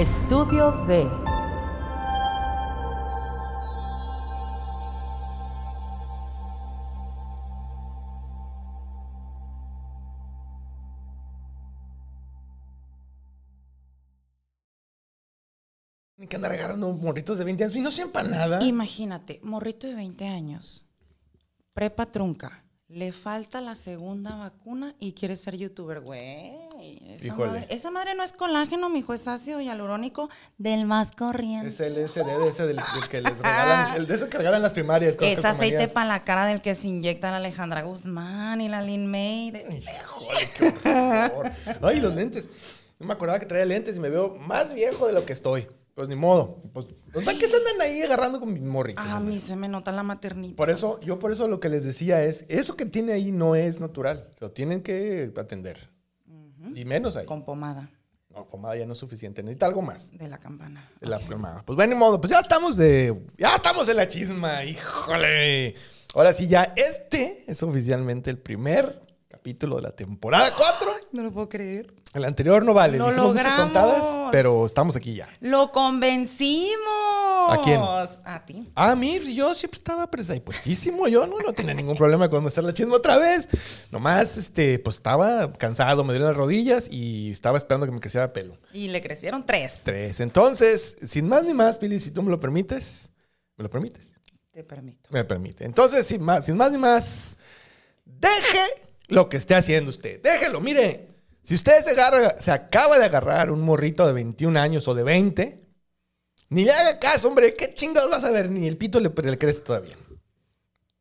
Estudio B. Tienen que andar agarrando morritos de 20 años y no sean para nada. Imagínate, morrito de 20 años, prepa trunca, le falta la segunda vacuna y quiere ser youtuber, güey. Esa madre, esa madre no es colágeno, mijo, es ácido hialurónico del más corriente. Es el SD de ese del, del que les regalan, el de ese que regalan las primarias. con Es aceite para la cara del que se inyecta la Alejandra Guzmán y la Lin May. de- Híjole, qué horror. Ay, los lentes. No me acordaba que traía lentes y me veo más viejo de lo que estoy. Pues ni modo. Pues, ¿para qué se andan ahí agarrando con mis morritos? A hombre? mí se me nota la maternidad. Por eso, yo por eso lo que les decía es, eso que tiene ahí no es natural. Lo tienen que atender. Y menos ahí. Con pomada No, pomada ya no es suficiente. Necesita algo más. de la campana. de la pomada. Pues bueno, ni modo. Pues ya estamos de... Ya estamos en la chisma. Híjole. Ahora sí, ya este es oficialmente el primer capítulo de la temporada 4. No lo puedo creer. El anterior no vale. ¡Lo Dijimos muchas logramos! tontadas, pero estamos aquí ya. ¡Lo convencimos! ¿A quién? A ti. Ah, mir, yo siempre estaba presa y puestísimo. Yo no, no tenía ningún problema con hacer la chisma otra vez. Nomás, este, pues estaba cansado, me dolían las rodillas y estaba esperando que me creciera pelo. Y le crecieron tres. Tres. Entonces, sin más ni más, Pili, si tú me lo permites, ¿me lo permites? Te permito. Me permite. Entonces, sin más, sin más ni más, deje lo que esté haciendo usted. Déjelo, mire. Si usted se, agarra- se acaba de agarrar un morrito de 21 años o de 20, ni le haga caso, hombre. ¿Qué chingados vas a ver? Ni el pito le, le crece todavía.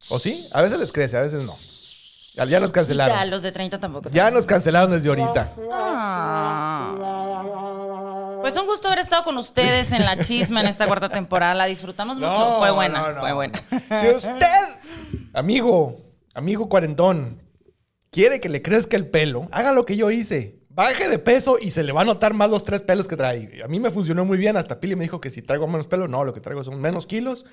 ¿O sí? A veces les crece, a veces no. Ya, ya nos Ya, cancelaron. los de 30 tampoco. Ya nos cancelaron desde ahorita. Ah. Pues un gusto haber estado con ustedes en la chisma en esta cuarta temporada. La disfrutamos mucho. No, fue buena, no, no. fue buena. Si usted, amigo, amigo cuarentón, quiere que le crezca el pelo, haga lo que yo hice. Baje de peso y se le va a notar más los tres pelos que trae. A mí me funcionó muy bien. Hasta Pili me dijo que si traigo menos pelo, no, lo que traigo son menos kilos.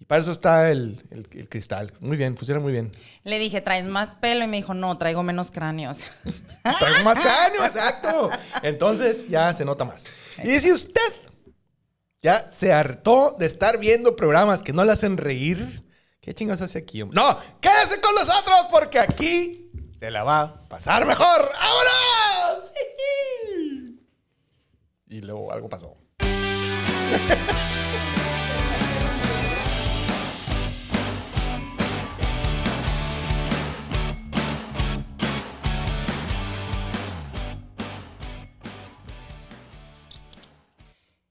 Y para eso está el, el- el cristal. Muy bien, funciona muy bien. Le dije, ¿traes más pelo? Y me dijo, no, traigo menos cráneos. Traigo más cráneo, exacto. Entonces ya se nota más. Y si usted ya se hartó de estar viendo programas que no le hacen reír, ¿qué chingados hace aquí? hombre? No, quédese con nosotros porque aquí se la va a pasar mejor. ¡Vámonos! Y luego algo pasó.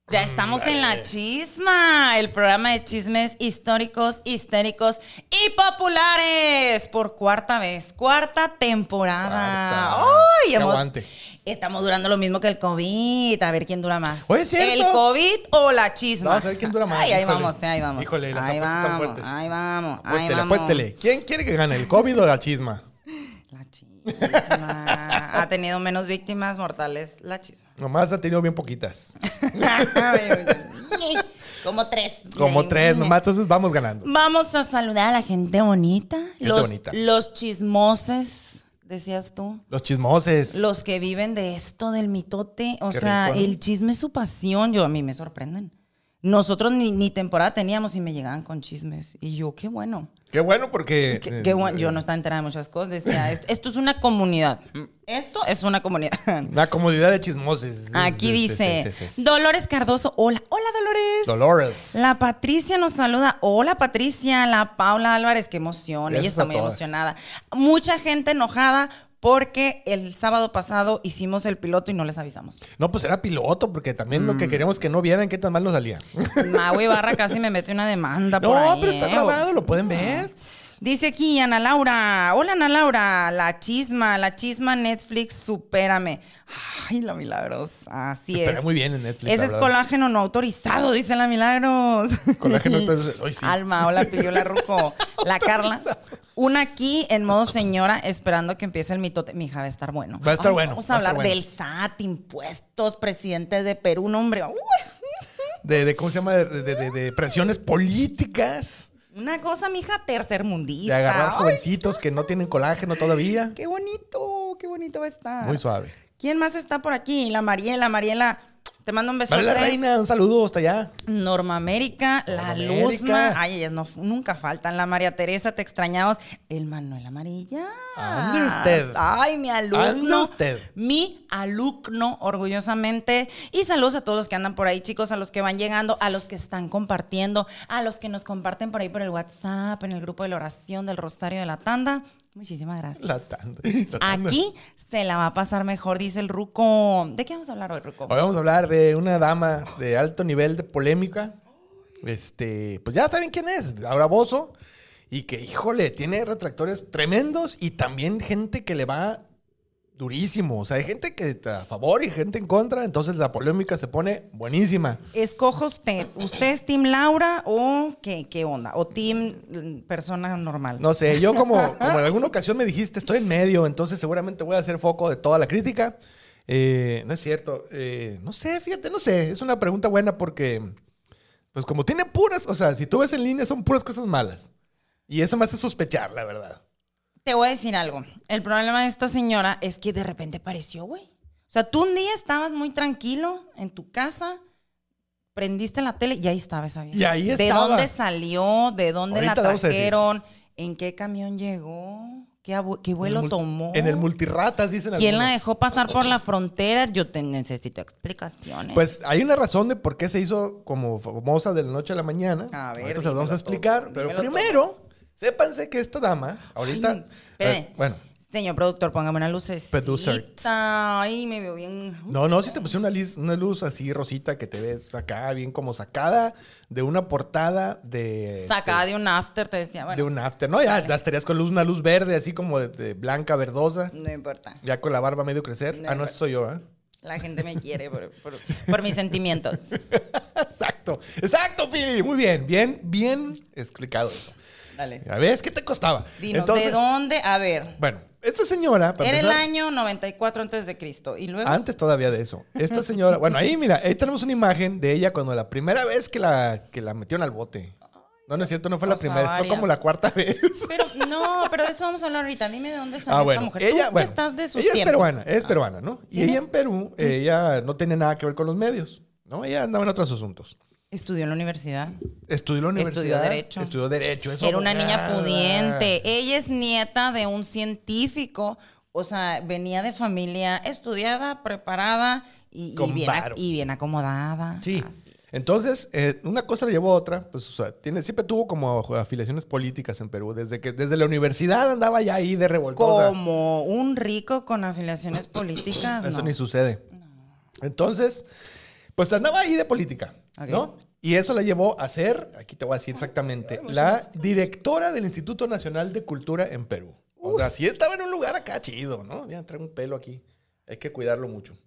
Ya estamos en la chisma, el programa de chismes históricos, histéricos y populares por cuarta vez, cuarta temporada. ¡Ay! Hemos- aguante. Estamos durando lo mismo que el COVID. A ver quién dura más. Oye, ¿es cierto? ¿El COVID o la chisma? Vamos a ver quién dura más, Ay, ahí híjole. vamos, ahí vamos. Híjole, las ahí apuestas están vamos, fuertes. Ahí vamos, ahí Apuéstele, vamos. apuéstele. ¿Quién quiere que gane, el COVID o la chisma? La chisma. Ha tenido menos víctimas mortales la chisma. Nomás ha tenido bien poquitas. Como tres. Como tres, nomás, entonces vamos ganando. Vamos a saludar a la gente bonita. los, bonita. los chismoses, decías tú. Los chismoses. Los que viven de esto, del mitote. O Qué sea, rico, ¿no? el chisme es su pasión. Yo, a mí me sorprenden. Nosotros ni, ni temporada teníamos y me llegaban con chismes. Y yo, qué bueno. Qué bueno porque... Qué, eh, qué bueno. Yo no estaba enterada de muchas cosas. Decía, esto, esto es una comunidad. Esto es una comunidad. Una comodidad de chismoses. Aquí dice. Dolores Cardoso. Hola, hola Dolores. Dolores. La Patricia nos saluda. Hola Patricia, la Paula Álvarez, qué emoción. Ella está muy todas. emocionada. Mucha gente enojada porque el sábado pasado hicimos el piloto y no les avisamos. No, pues era piloto, porque también lo Mm. que queríamos que no vieran qué tan mal nos salía. Maui Barra casi me mete una demanda por no, ahí, pero está ¿eh? grabado, lo pueden ver. Dice aquí Ana Laura. Hola Ana Laura, la chisma, la chisma Netflix, supérame. Ay, la Milagros. Así Estaría es. muy bien en Netflix, Ese es colágeno no autorizado, dice la Milagros. Colágeno, entonces, hoy sí. Alma, hola, pidió la Ruco. La Carla. Una aquí en modo señora, esperando que empiece el mitote. Mi hija va a estar bueno. Va a estar Ay, bueno, Vamos va a hablar bueno. del SAT, impuestos, presidente de Perú, no, hombre. De, de, ¿cómo se llama? De, de- de- de presiones políticas. Una cosa, mija, tercermundista. De agarrar Ay, jovencitos que no tienen colágeno todavía. Qué bonito, qué bonito va a estar. Muy suave. ¿Quién más está por aquí? La Mariela, Mariela. Te mando un besote. Vale la reina, un saludo hasta allá. Norma América, la Luzma. Ay, ellas no, nunca faltan. La María Teresa, te extrañamos. El Manuel Amarilla. Ande usted. Ay, mi alumno. Ande usted. Mi alumno, orgullosamente. Y saludos a todos los que andan por ahí, chicos, a los que van llegando, a los que están compartiendo, a los que nos comparten por ahí por el WhatsApp, en el grupo de la oración del Rosario de la Tanda. Muchísimas gracias. La tanda. la tanda. Aquí se la va a pasar mejor, dice el Ruco. ¿De qué vamos a hablar hoy, Ruco? Hoy vamos a hablar de una dama de alto nivel de polémica. Este, pues ya saben quién es, Laura Bozo. Y que, híjole, tiene retractores tremendos y también gente que le va durísimo. O sea, hay gente que está a favor y gente en contra. Entonces la polémica se pone buenísima. Escoja usted. ¿Usted es Team Laura o qué, qué onda? ¿O Team mm, persona normal? No sé, yo como, como en alguna ocasión me dijiste, estoy en medio, entonces seguramente voy a hacer foco de toda la crítica. Eh, no es cierto. Eh, no sé, fíjate, no sé. Es una pregunta buena porque, pues como tiene puras, o sea, si tú ves en línea son puras cosas malas. Y eso me hace sospechar, la verdad. Te voy a decir algo. El problema de esta señora es que de repente apareció, güey. O sea, tú un día estabas muy tranquilo en tu casa, prendiste la tele y ahí estaba esa vieja. Y ahí ¿De estaba. dónde salió? ¿De dónde Ahorita la trajeron? ¿En qué camión llegó? ¿Qué, qué vuelo En tomó? En el multirratas, dicen ¿Quién la algunos. dejó pasar por la frontera? Yo te necesito explicaciones. Pues hay una razón de por qué se hizo como famosa de la noche a la mañana. A ver, ahorita se las vamos a explicar. todo, pero dímelo primero, sépanse que esta dama, ahorita. Ay, eh, bueno, Señor productor, póngame una lucecita. Producer. Ay, me veo bien. No, no, si te puse una, lis- una luz así rosita que te ves acá, bien como sacada de una portada de. Sacada de, de un after, te decía. de Bueno, un after. No, ya, ya estarías con luz, una luz verde, así como de, de blanca, verdosa. no importa. Ya con la barba medio crecer. No, ah, no, ese soy yo, ¿eh? La gente me quiere por, por- por mis sentimientos. Exacto, exacto, Piri. Muy bien, bien, bien explicado eso. Dale. Ya ves, ¿qué te costaba? Dinos, Entonces, ¿de dónde? A ver. Bueno, esta señora. para Era el año 94 antes de Cristo. Y luego. Antes todavía de eso. Esta señora, bueno, ahí mira, ahí tenemos una imagen de ella cuando la primera vez que la, que la metieron al bote. No, no es cierto, no fue la O primera, fue varias. como la cuarta vez. Pero no, pero de eso vamos a hablar ahorita. Dime de dónde salió Ah, esta mujer. ella, Tú bueno, estás de sus ella es peruana, es Ah. peruana, ¿no? Y ella en Perú, ella no tenía nada que ver con los medios, ¿no? Ella andaba en otros asuntos. Estudió en la universidad. Estudió en la universidad. Estudió Derecho. Estudió Derecho. es Era una niña pudiente. Ella es nieta de un científico. O sea, venía de familia estudiada, preparada y, bien, varo. y bien acomodada. Sí. Así. Entonces, eh, una cosa le llevó a otra, pues, o sea, tiene, siempre tuvo como afiliaciones políticas en Perú. Desde que, desde la universidad andaba ya ahí de revoltosa. Como un rico con afiliaciones políticas. Eso no. ni sucede. Entonces, pues andaba ahí de política, ¿no? Y eso la llevó a ser, aquí te voy a decir exactamente, la directora del Instituto Nacional de Cultura en Perú. O sea, sí estaba en un lugar acá chido, ¿no? Ya trae un pelo aquí. Hay que cuidarlo mucho.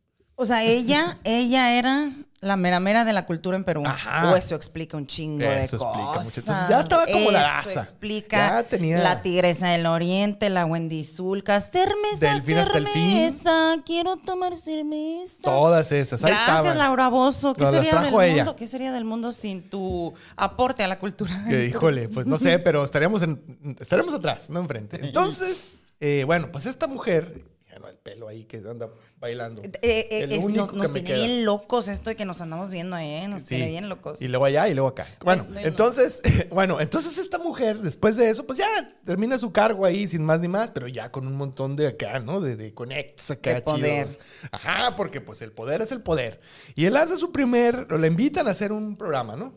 O sea, ella, ella era la mera mera de la cultura en Perú. Ajá. O eso explica un chingo de explica cosas. mucho. Entonces, ya estaba como la Eso asa. explica Ya tenía- la tigresa del oriente, la Wendy Zulka, fin. cerveza, quiero tomar cerveza. Todas esas, ahí Gracias, estaban. Laura Bozo. ¿Qué Nos sería del ella. mundo? ¿Qué sería del mundo sin tu aporte a la cultura? Que híjole, pues no sé, pero estaríamos, en, estaríamos atrás, no enfrente. Entonces, eh, bueno, pues esta mujer, el pelo ahí que anda bailando. Eh, eh, El es- único nos nos que me tiene queda. bien locos esto de que nos andamos viendo, ¿eh? Nos Sí. tiene bien locos. Y luego allá y luego acá. Bueno, no, no. entonces, bueno, entonces esta mujer, después de eso, pues ya termina su cargo ahí sin más ni más, pero ya con un montón de acá, ¿no? De, de connects acá De poder. chidos. Ajá, porque pues el poder es el poder. Y él hace su primer, le invitan a hacer un programa, ¿no?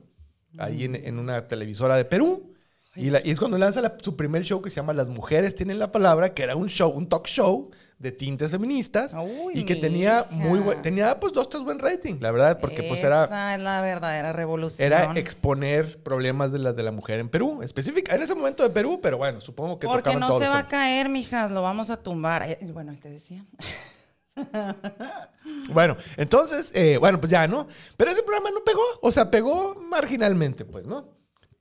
Ahí en, en una televisora de Perú. Y, la- y es cuando lanza la- su primer show que se llama Las Mujeres Tienen la Palabra, que era un show, un talk show de tintes feministas. Uy, y que tenía hija. muy buen, tenía pues dos, tres buen rating, la verdad, porque pues era... Esa es la verdadera revolución. Era exponer problemas de la, de la mujer en Perú, específica, en ese momento de Perú, pero bueno, supongo que Porque no todos se va a caer, mijas, lo vamos a tumbar. Eh, bueno, te decía. Bueno, entonces, eh, bueno, pues ya, ¿no? Pero ese programa no pegó, o sea, pegó marginalmente, pues, ¿no?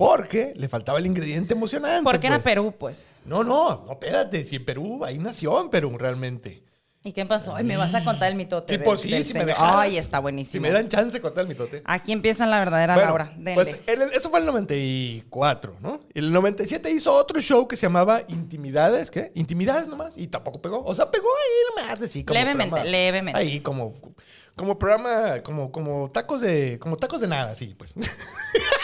Porque le faltaba el ingrediente emocionante. Porque era pues. Perú, pues. No, no, no, espérate, si en Perú, ahí nació en Perú realmente. ¿Y qué pasó? Ay, me vas a contar el mitote. Sí, del- pues sí, del si me dejaras. Ay, está Si buenísimo. me dan chance de contar el mitote. Aquí empieza la verdadera Bueno, Laura. Denle. pues el- eso fue el 94, ¿no? El 97 hizo otro show que se llamaba Intimidades, ¿qué? Intimidades nomás, y tampoco pegó. O sea, pegó ahí nomás, así como... Levemente, programa- levemente. Ahí como, como programa, como, como tacos de, como tacos de nada, sí, pues.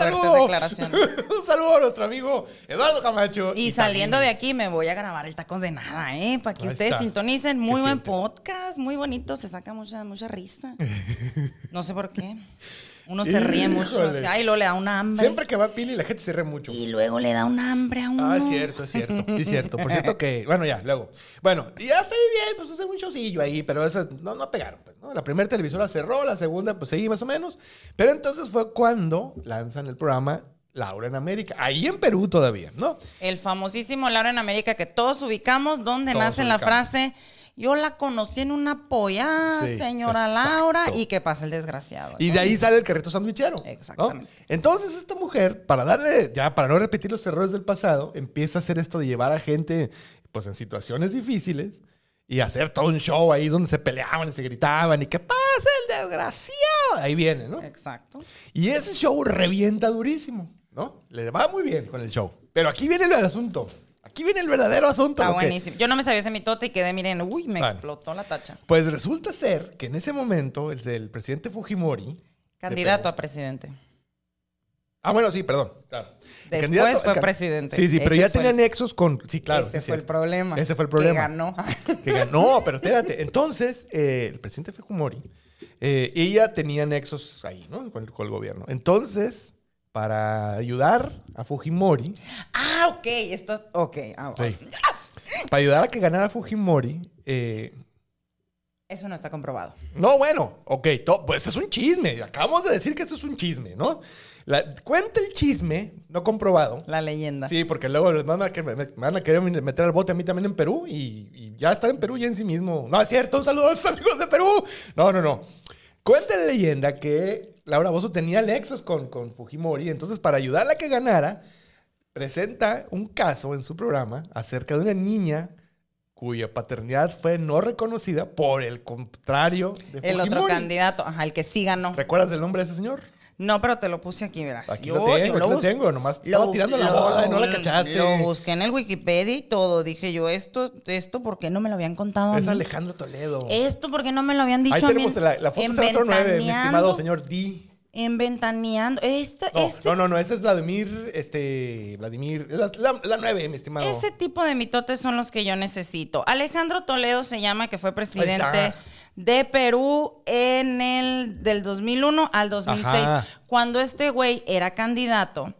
Saludo. Un saludo a nuestro amigo Eduardo Camacho. Y saliendo de aquí me voy a grabar el tacos de nada, ¿eh? Para que Ahí ustedes está. sintonicen. ¿Qué Muy buen siente? podcast, muy bonito. Se saca mucha, mucha risa. No sé por qué. Uno se ríe mucho. Ay, luego le da un hambre. Siempre que va Pili, la gente se ríe mucho. Y luego le da un hambre a uno. Ah, es cierto, es cierto. Sí, es cierto. Por cierto que, bueno, ya, luego. Bueno, ya está bien, pues hace un showcillo ahí, pero esas no, no pegaron. ¿No? La primera televisora cerró, la segunda, pues seguí más o menos. Pero entonces fue cuando lanzan el programa Laura en América. Ahí en Perú todavía, ¿no? El famosísimo Laura en América que todos ubicamos, donde Todos nace la frase. Yo la conocí en una polla, Sí, señora exacto. Laura, y que pasa el desgraciado. Y de ahí sale el carrito sandwichero. ¿no? Exactamente. Entonces, esta mujer, para darle, ya para no repetir los errores del pasado, empieza a hacer esto de llevar a gente, pues, en situaciones difíciles y hacer todo un show ahí donde se peleaban y se gritaban y que pasa el desgraciado. Ahí viene, ¿no? Exacto. Y ese show revienta durísimo, ¿no? Le va muy bien con el show. Pero aquí viene el asunto. Aquí viene el verdadero asunto. Está buenísimo. Yo no me sabía ese mitote y quedé, miren, uy, me Bueno. explotó la tacha. Pues resulta ser que en ese momento el, el presidente Fujimori. Candidato Perú- a presidente. Ah, bueno, sí, perdón. Claro. Después candidato- fue presidente. Sí, sí, pero Ese ya tenía el- nexos con. Sí, claro. Ese sí, fue el problema. Ese fue el problema. Que ganó. Que ganó, pero espérate. Entonces, eh, el presidente Fujimori, eh, ella tenía nexos ahí, ¿no? Con, el- con el gobierno. Entonces, para ayudar a Fujimori, ah, ok. Esto, ok. ah, sí, para ayudar a que ganara Fujimori, eh, Eso no está comprobado. No, bueno, ok, to- pues es un chisme. Acabamos de decir que esto es un chisme, ¿no? La- cuenta el chisme, no comprobado. La leyenda. Sí, porque luego van a, me, me van a querer meter al bote a mí también en Perú y, y ya estar en Perú ya en sí mismo. No, es cierto, un saludo a los amigos de Perú. No, no, no. Cuenta la leyenda que Laura Bozo tenía nexos con, con Fujimori, entonces para ayudarla a que ganara, presenta un caso en su programa acerca de una niña cuya paternidad fue no reconocida por el contrario de El otro candidato, ajá, el que sí ganó. ¿Recuerdas el nombre de ese señor? No, pero te lo puse aquí, verás. Aquí Yo- lo tengo, yo aquí lo tengo, nomás estaba tirando la bola y no la cachaste. Lo busqué en el Wikipedia y todo. Dije yo, esto, esto, ¿por qué no me lo habían contado a Es mí? Mí? Toledo. Esto, ¿por qué no me lo habían dicho Ahí a mí? tenemos la, la foto En 009, mi estimado señor D. En Ventaneando. Esta, No, este, no, no, no, ese es Vladimir, este, Vladimir, la, la, la 9, mi estimado. Ese tipo de mitotes son los que yo necesito. Alejandro Toledo se llama, que fue presidente. De Perú en el del 2001 al 2006. Ajá. Cuando este güey era candidato,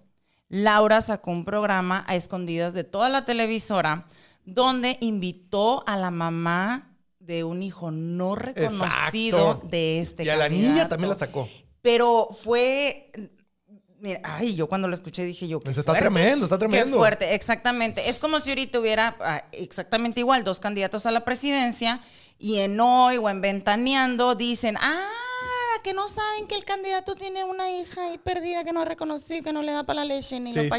Laura sacó un programa a escondidas de toda la televisora donde invitó a la mamá de un hijo no reconocido Exacto. de este y a la niña también la sacó. Pero fue. Mira, ay, yo cuando lo escuché dije yo. qué Pues está fuerte. tremendo, está tremendo. Qué fuerte, exactamente. Es como si ahorita hubiera ah, exactamente igual dos candidatos a la presidencia y en hoy o en ventaneando dicen, ah, que no saben que el candidato tiene una hija ahí perdida que no ha reconocido, que no le da para la leche ni Sí, los sí.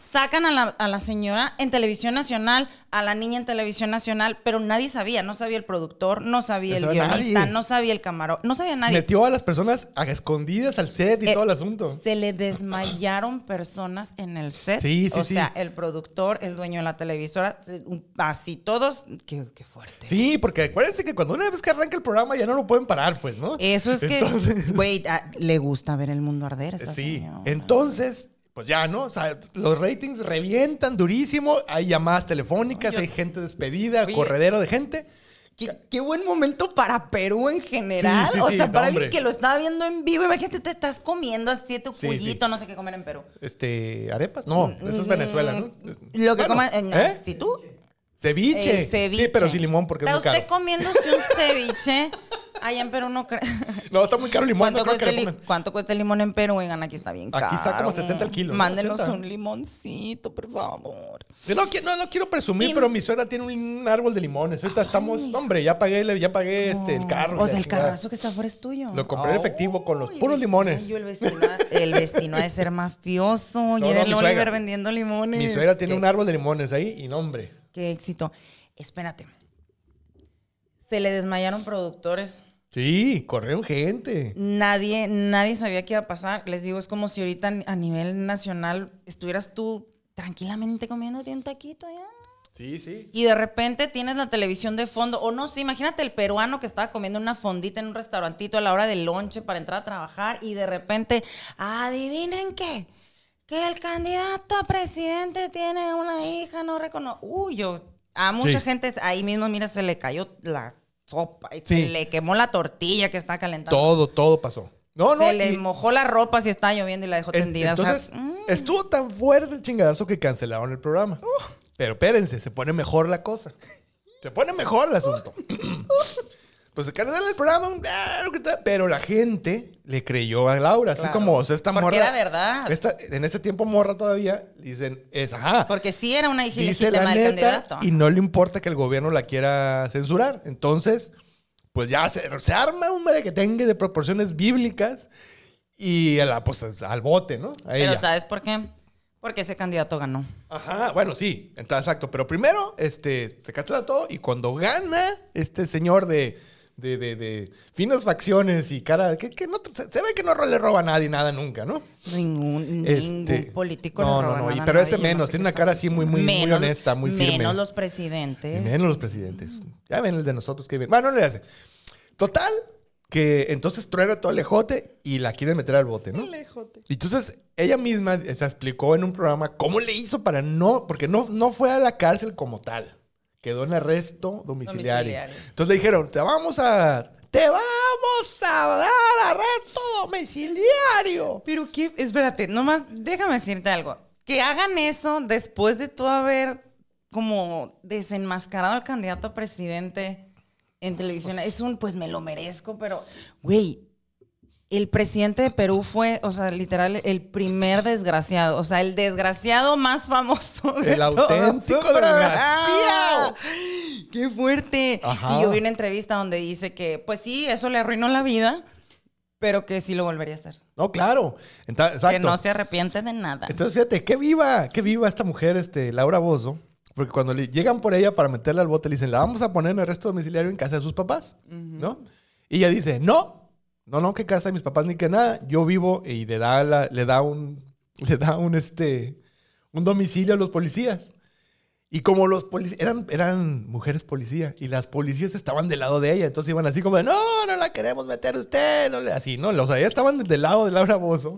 Sacan a la, a la señora en televisión nacional, a la niña en televisión nacional, pero nadie sabía, no sabía el productor, no sabía el No guionista, nadie. no sabía el camarón, no sabía nadie. Metió a las personas a escondidas al set y Eh, todo el asunto. Se le desmayaron personas en el set. Sí, sí, o sí. sea, el productor, el dueño de la televisora, así todos. Qué, qué fuerte. Sí, porque acuérdense que cuando una vez que arranca el programa ya no lo pueden parar, pues, ¿no? Eso es Entonces- que, güey, ah, le gusta ver el mundo arder. esta Sí, señora. entonces, pues ya, ¿no? O sea, los ratings revientan durísimo, hay llamadas telefónicas, hay gente despedida, Oye. corredero de gente. Qué, qué buen momento para Perú en general. Sí, sí, o sea, para hombre. alguien que lo estaba viendo en vivo, imagínate, te estás comiendo así tu sí. no sé qué comer en Perú. Este, arepas, no, eso es Venezuela, ¿no? Mm, Lo que Bueno, coman, eh, no, ¿eh? si tú Ceviche. El ceviche. Sí, pero sin limón porque es Está muy caro. usted comiéndose un ceviche. Allá en Perú no creo. No, está muy caro el limón, ¿Cuánto, no cuesta el, lo li- comen. ¿Cuánto cuesta el limón en Perú? Oigan, aquí está bien caro. Aquí está como 70 el kilo, ¿no? Mándenos 80. un limoncito, por favor. Yo no, qui- no, no quiero presumir, Y- pero mi suegra tiene un árbol de limones. Ahorita estamos, hombre, ya pagué, ya pagué este, el carro. O sea, el chingada. carrazo que está afuera es tuyo. Lo compré en efectivo con los puros limones. El vecino, el vecino ha de ser mafioso. y era no, el Oliver suegra. vendiendo limones. Mi suegra tiene Qué un árbol de limones ahí y no, hombre. Qué éxito. Espérate. Se le desmayaron productores. Sí, corrieron gente. Nadie, nadie sabía qué iba a pasar. Les digo, es como si ahorita a nivel nacional estuvieras tú tranquilamente comiéndote un taquito allá. Sí, sí. Y de repente tienes la televisión de fondo. O no sé, imagínate el peruano que estaba comiendo una fondita en un restaurantito a la hora del lonche para entrar a trabajar y de repente, adivinen qué, que el candidato a presidente tiene una hija, no reconoce. Uy, yo, a mucha Sí. gente ahí mismo, mira, se le cayó la sopa y Sí. se le quemó la tortilla que está calentando. Todo, todo pasó. No, no. se le mojó la ropa si estaba lloviendo y la dejó en- tendida. o sea, entonces, mm. estuvo tan fuerte el chingadazo que cancelaron el programa. Pero espérense, se pone mejor la cosa. Se pone mejor el asunto. pues se cancela el programa, ah, pero la gente le creyó a Laura. Así como, o sea, esta Porque morra. era verdad. esta- en ese tiempo morra todavía, dicen, es, ajá. Porque sí era una hija dice la neta candidato. y no le importa que el gobierno la quiera censurar. Entonces, pues ya se, se arma un merequetengue de proporciones bíblicas y a la, pues, al bote, ¿no? A Pero ella. ¿sabes por qué? Porque ese candidato ganó. Ajá, bueno, sí, está exacto. Pero primero, este, se cancela todo y cuando gana este señor de, de, de, de finas facciones y cara, que, que no, se, se ve que no le roba a nadie nada nunca, ¿no? Ningún, Este, ningún político no, le roba no, no, nada pero ese menos, sé tiene una cara así muy, muy, muy honesta, muy firme. Menos los Y presidentes. menos los presidentes. Ya ven el de nosotros que bien. Bueno, no le hace. Total, que entonces truena todo el ejote y la quieren meter al bote, ¿no? Y entonces ella misma se explicó en un programa cómo le hizo para no, porque no, no fue a la cárcel como tal. Quedó en arresto domiciliario. Domiciliario. Entonces le dijeron, te vamos a, te vamos a dar arresto domiciliario. Pero qué, espérate, nomás déjame decirte algo. Que hagan eso después de tú haber como desenmascarado al candidato a presidente en televisión. Es un, pues me lo merezco, pero, güey, el presidente de Perú fue, o sea, literal, el primer desgraciado. O sea, el desgraciado más famoso. de El auténtico desgraciado. ¡Qué fuerte! Ajá. Y yo vi una entrevista donde dice que, pues sí, eso le arruinó la vida, pero que sí lo volvería a hacer. No, claro. Exacto. Que no se arrepiente de nada. Entonces, fíjate, qué viva, qué viva esta mujer, este, Laura Bozo. Porque cuando le llegan por ella para meterla al bote, le dicen, la vamos a poner en arresto domiciliario en casa de sus papás, ¿no? Y ella dice, no, no, no, que casa de mis papás ni que nada. Yo vivo y le da, la- le da un, le da un, este, un domicilio a los policías. Y como los policías, eran, eran mujeres policía, y las policías estaban del lado de ella, entonces iban así como de, no, no la queremos meter usted, no le, así, ¿no? O sea, ellas estaban del lado de Laura Bozo.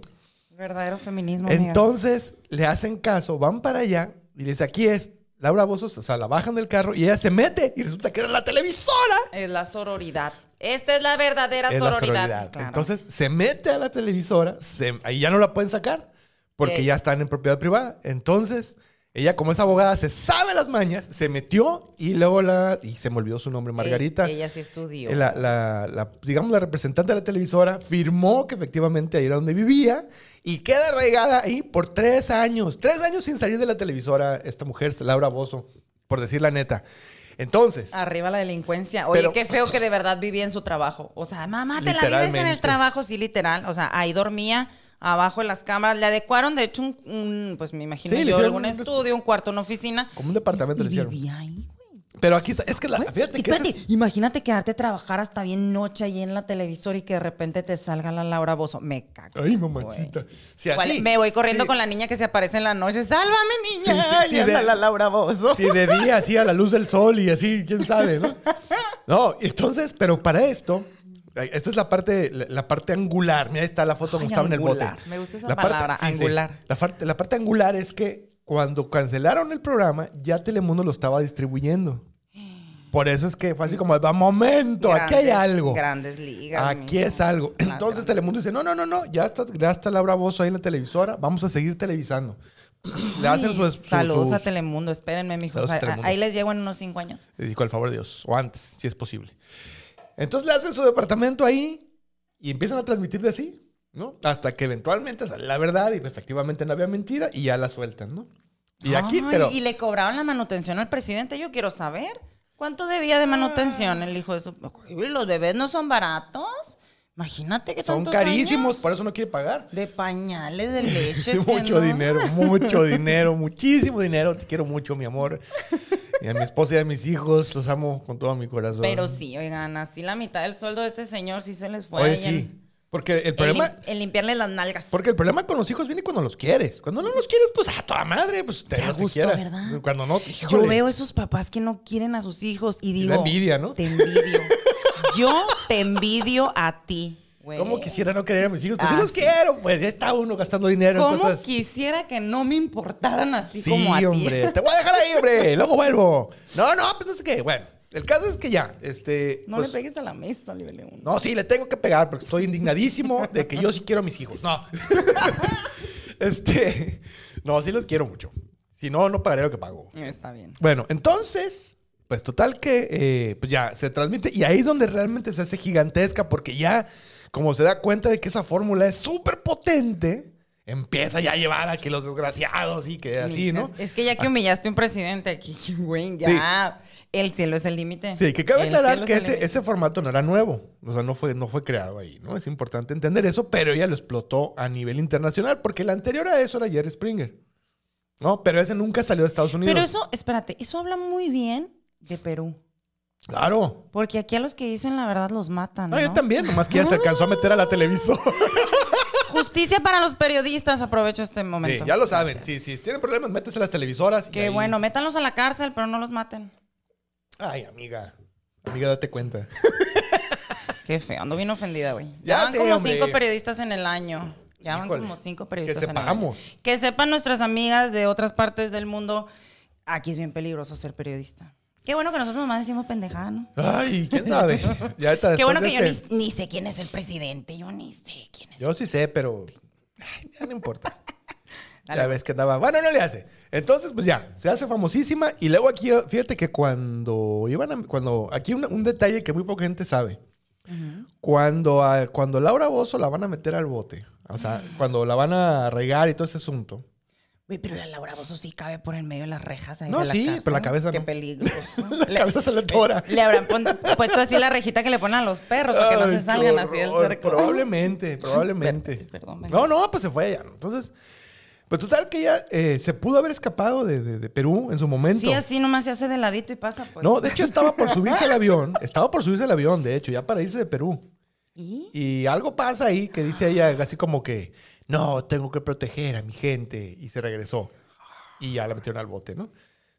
Verdadero feminismo. amiga. Entonces le hacen caso, van para allá y le dice, aquí es Laura Bozos, o sea, la bajan del carro y ella se mete y resulta que era la televisora. Es la sororidad. Esta es la verdadera Es la sororidad. Claro. Entonces se mete a la televisora, se- ahí ya no la pueden sacar porque Ey. ya están en propiedad privada. Entonces ella como es abogada se sabe las mañas, se metió y luego la, y se me olvidó su nombre, Margarita. Ella, ella sí estudió. Eh, La, la- la- digamos, la representante de la televisora firmó que efectivamente ahí era donde vivía y queda arraigada ahí por tres años. Tres años sin salir de la televisora esta mujer, Laura Bozo, por decir la neta. Entonces, Arriba la delincuencia. Oye, Pero- qué feo que de verdad vivía en su trabajo. O sea, mamá, te la vives en el trabajo, sí, literal. O sea, ahí dormía abajo en las cámaras. Le adecuaron, de hecho, un, un, pues me imagino Sí, yo, algún un- estudio, un cuarto, una oficina. como un departamento Y le hicieron. vivía ahí. Pero aquí está, es que la, fíjate Y que ese espérate, es- imagínate quedarte a trabajar hasta bien noche ahí en la televisora y que de repente te salga la Laura Bozo. Me cago. Ay, mamachita. Si ¿Cuál- así, me voy corriendo sí, con la niña que se aparece en la noche. ¡Sálvame, niña! Sí, sí, sí, Y anda de- la Laura Bozo. Si de día, así a la luz del sol y así, quién sabe, ¿no? No, entonces, pero para esto, esta es la parte, la, la parte angular. Mira, ahí está la foto como Ay, estaba en el bote. Me gusta esa La parte- palabra, angular. La, parte, la parte angular es que cuando cancelaron el programa, ya Telemundo lo estaba distribuyendo. Por eso es que fue así como, va, momento, aquí hay algo. Grandes ligas. Aquí es algo. Entonces. Telemundo dice, no, no, no, no, ya está, ya está Laura Bozo ahí en la televisora, vamos a seguir televisando. Le hacen Ay, su, su- Saludos sus- a Telemundo, espérenme, mijos. A Ahí- les llego en unos cinco años. Le dijo, al favor de Dios. O antes, si es posible. Entonces le hacen su departamento ahí y empiezan a transmitir de así, ¿no? Hasta que eventualmente sale la verdad y efectivamente no había mentira y ya la sueltan, ¿no? Y aquí, pero... Y le cobraban la manutención al presidente. Yo quiero saber cuánto debía de manutención el hijo de su. Los bebés no son baratos. Imagínate que Son carísimos, años por eso no quiere pagar. De pañales, de leche. mucho dinero, mucho dinero, muchísimo dinero. Te quiero mucho, mi amor. Y a mi esposa y a mis hijos los amo con todo mi corazón. Pero sí, oigan, así la mitad del sueldo de este señor sí se les fue. Oye, ahí sí. en- Porque el problema... el limpiarle las nalgas. Porque el problema con los hijos viene cuando los quieres. Cuando no los quieres, pues a toda madre, pues te los quieras. ¿verdad? Cuando no, Yo híjole. veo esos papás que no quieren a sus hijos y digo. da envidia, ¿no? Te envidio. Yo te envidio a ti. güey. ¿Cómo quisiera no querer a mis hijos? Pues Ah, sí los sí. quiero, pues ya está uno gastando dinero en ¿Cómo cosas. quisiera que no me importaran así Sí, como a ti? hombre. Te voy a dejar ahí, hombre. Luego vuelvo. No, no, pues no sé qué. Bueno, el caso es que ya, este. No pues, le pegues a la mesa, Oliver León. No, sí, le tengo que pegar porque estoy indignadísimo de que yo sí quiero a mis hijos. No. este. No, sí los quiero mucho. Si no, no pagaré lo que pago. Está bien. Bueno, entonces, pues total que eh, pues ya se transmite y ahí es donde realmente se hace gigantesca porque ya, como se da cuenta de que esa fórmula es súper potente, empieza ya a llevar a que los desgraciados y que así, ¿no? Es, es que ya que humillaste a un presidente aquí, güey, ya el cielo es el límite. Sí, que cabe El aclarar que es ese, formato no era nuevo. O sea, no fue, no fue creado ahí, ¿no? Es importante entender eso, pero ella lo explotó a nivel internacional, porque el anterior a eso era Jerry Springer. ¿No? Pero ese nunca salió de Estados Unidos. Pero eso, espérate, eso habla muy bien de Perú. Claro. Porque aquí a los que dicen la verdad los matan. No, ¿no? yo también, nomás que ya se alcanzó a meter a la televisora. Justicia para los periodistas, aprovecho este momento. Sí, ya lo saben. Gracias. Sí, si tienen problemas, métese a las televisoras. ahí- bueno, métanlos a la cárcel, pero no los maten. Ay, amiga. Amiga, date cuenta. Qué feo, ando bien ofendida, güey. Ya Ya van sé, como hombre. cinco periodistas en el año. Ya van como cinco que periodistas en el sepamos. año. Que sepan nuestras amigas de otras partes del mundo. Aquí es bien peligroso ser periodista. Qué bueno que nosotros nomás decimos pendejada, ¿no? Ay, quién sabe. Ya está, Qué bueno que yo este- ni, ni sé quién es el presidente. Yo ni sé quién es. Yo sí sé, pero. ay, ya no importa. Dale. Ya ves que andaba. Bueno, no le hace. Entonces, pues ya, se hace famosísima. Y luego aquí, fíjate que cuando iban a. Cuando, aquí un, un detalle que muy poca gente sabe. Cuando, a- cuando Laura Bozo la van a meter al bote, o sea, cuando la van a regar y todo ese asunto. Güey, pero la Laura Bozo sí cabe por en medio de las rejas ahí No, de la sí, cárcel. pero la cabeza Qué no. peligroso. La cabeza se le tora. Le habrán puesto así la rejita que le ponen a los perros para que no se salgan así del cerco. Probablemente, probablemente. Perdón, no, no, pues se fue. ¿no? Entonces, pues total que ella eh, se pudo haber escapado de, de- de Perú en su momento. Sí, así nomás se hace de ladito y pasa, pues. No, de hecho estaba por subirse al avión. Estaba por subirse al avión, de hecho, ya para irse de Perú. ¿Y? Y algo pasa ahí que dice ella así como que, no, tengo que proteger a mi gente. Y se regresó. Y ya la metieron al bote, ¿no?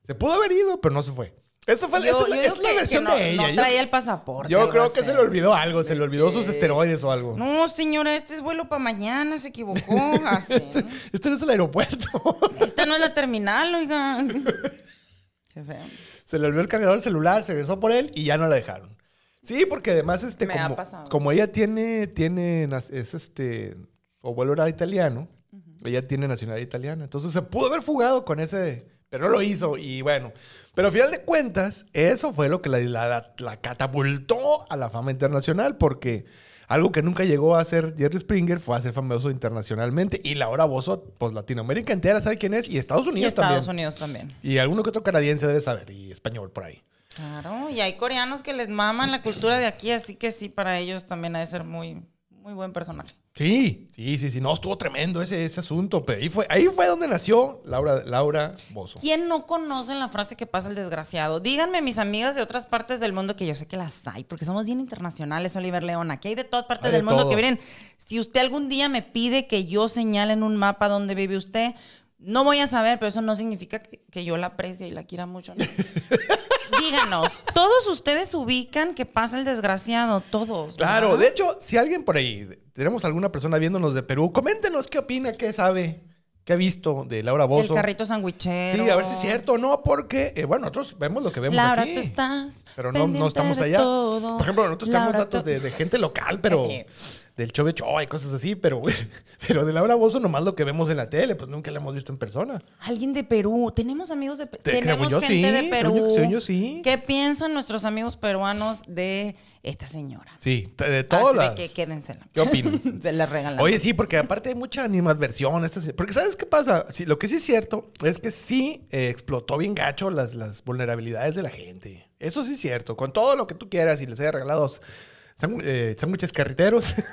Se pudo haber ido, pero no se fue. Esa fue Yo- esa es la, yo es versión no, de ella. No traía el pasaporte. yo, creo que se le olvidó algo, se le olvidó sus esteroides o algo. No, señora, este es vuelo para mañana, se equivocó. Así, ¿no? Este no es el aeropuerto. Esta no es la terminal, oiga. Qué feo. se le olvidó el cargador del celular, se regresó por él y ya no la dejaron. Sí, porque además, este, Me como, como ella tiene, tiene, es este, su abuelo era italiano, ella tiene nacionalidad italiana. Entonces se pudo haber fugado con ese, pero no lo hizo. Y bueno, pero al final de cuentas, eso fue lo que la, la- la- la catapultó a la fama internacional, porque algo que nunca llegó a ser Jerry Springer fue a ser famoso internacionalmente. Y Laura Bozo, pues Latinoamérica entera sabe quién es, y Estados Y Unidos Estados también. Unidos también. Y alguno que otro canadiense debe saber, y español por ahí. Claro, y hay coreanos que les maman la cultura de aquí, así que sí, para ellos también ha de ser muy, muy buen personaje. Sí, sí, sí, sí. No, estuvo tremendo ese, ese asunto. Pero ahí fue, ahí fue donde nació Laura, Laura Bozo. ¿Quién no conoce la frase que pasa el desgraciado? Díganme, mis amigas de otras partes del mundo, que yo sé que las hay, porque somos bien internacionales, Oliver León. Aquí hay de todas partes Hay de del mundo todo. que vienen. Si usted algún día me pide que yo señale en un mapa dónde vive usted, no voy a saber, pero eso no significa que, que yo la aprecie y la quiera mucho. ¿no? Díganos, ¿todos ustedes ubican que pasa el desgraciado? Todos. Claro, ¿verdad? de hecho, si alguien por ahí, tenemos alguna persona viéndonos de Perú, coméntenos qué opina, qué sabe, qué ha visto de Laura El Bozo. carrito sandwichero. Sí, a ver si es cierto o no, porque, eh, bueno, nosotros vemos lo que vemos Laura, aquí. tú estás. Pero no, no estamos allá. todo. Por ejemplo, nosotros Laura, tenemos datos de, de gente local, pero Del Chove Choa y cosas así, pero, pero de Laura Bozo nomás lo que vemos en la tele, pues nunca la hemos visto en persona. Alguien de Perú. Tenemos amigos de Perú. Tenemos yo gente sí, de Perú. yo- según yo sí. ¿Qué piensan nuestros amigos peruanos de esta señora? Sí, de, de todas de las... que quédensela. ¿Qué opinas? Se la regalan. Oye, sí, porque aparte hay mucha animadversión. Porque ¿sabes qué pasa? Sí, lo que sí es cierto es que sí eh, explotó bien gacho las, las vulnerabilidades de la gente. Eso sí es cierto. Con todo lo que tú quieras y les haya regalado eh, sándwiches carriteros.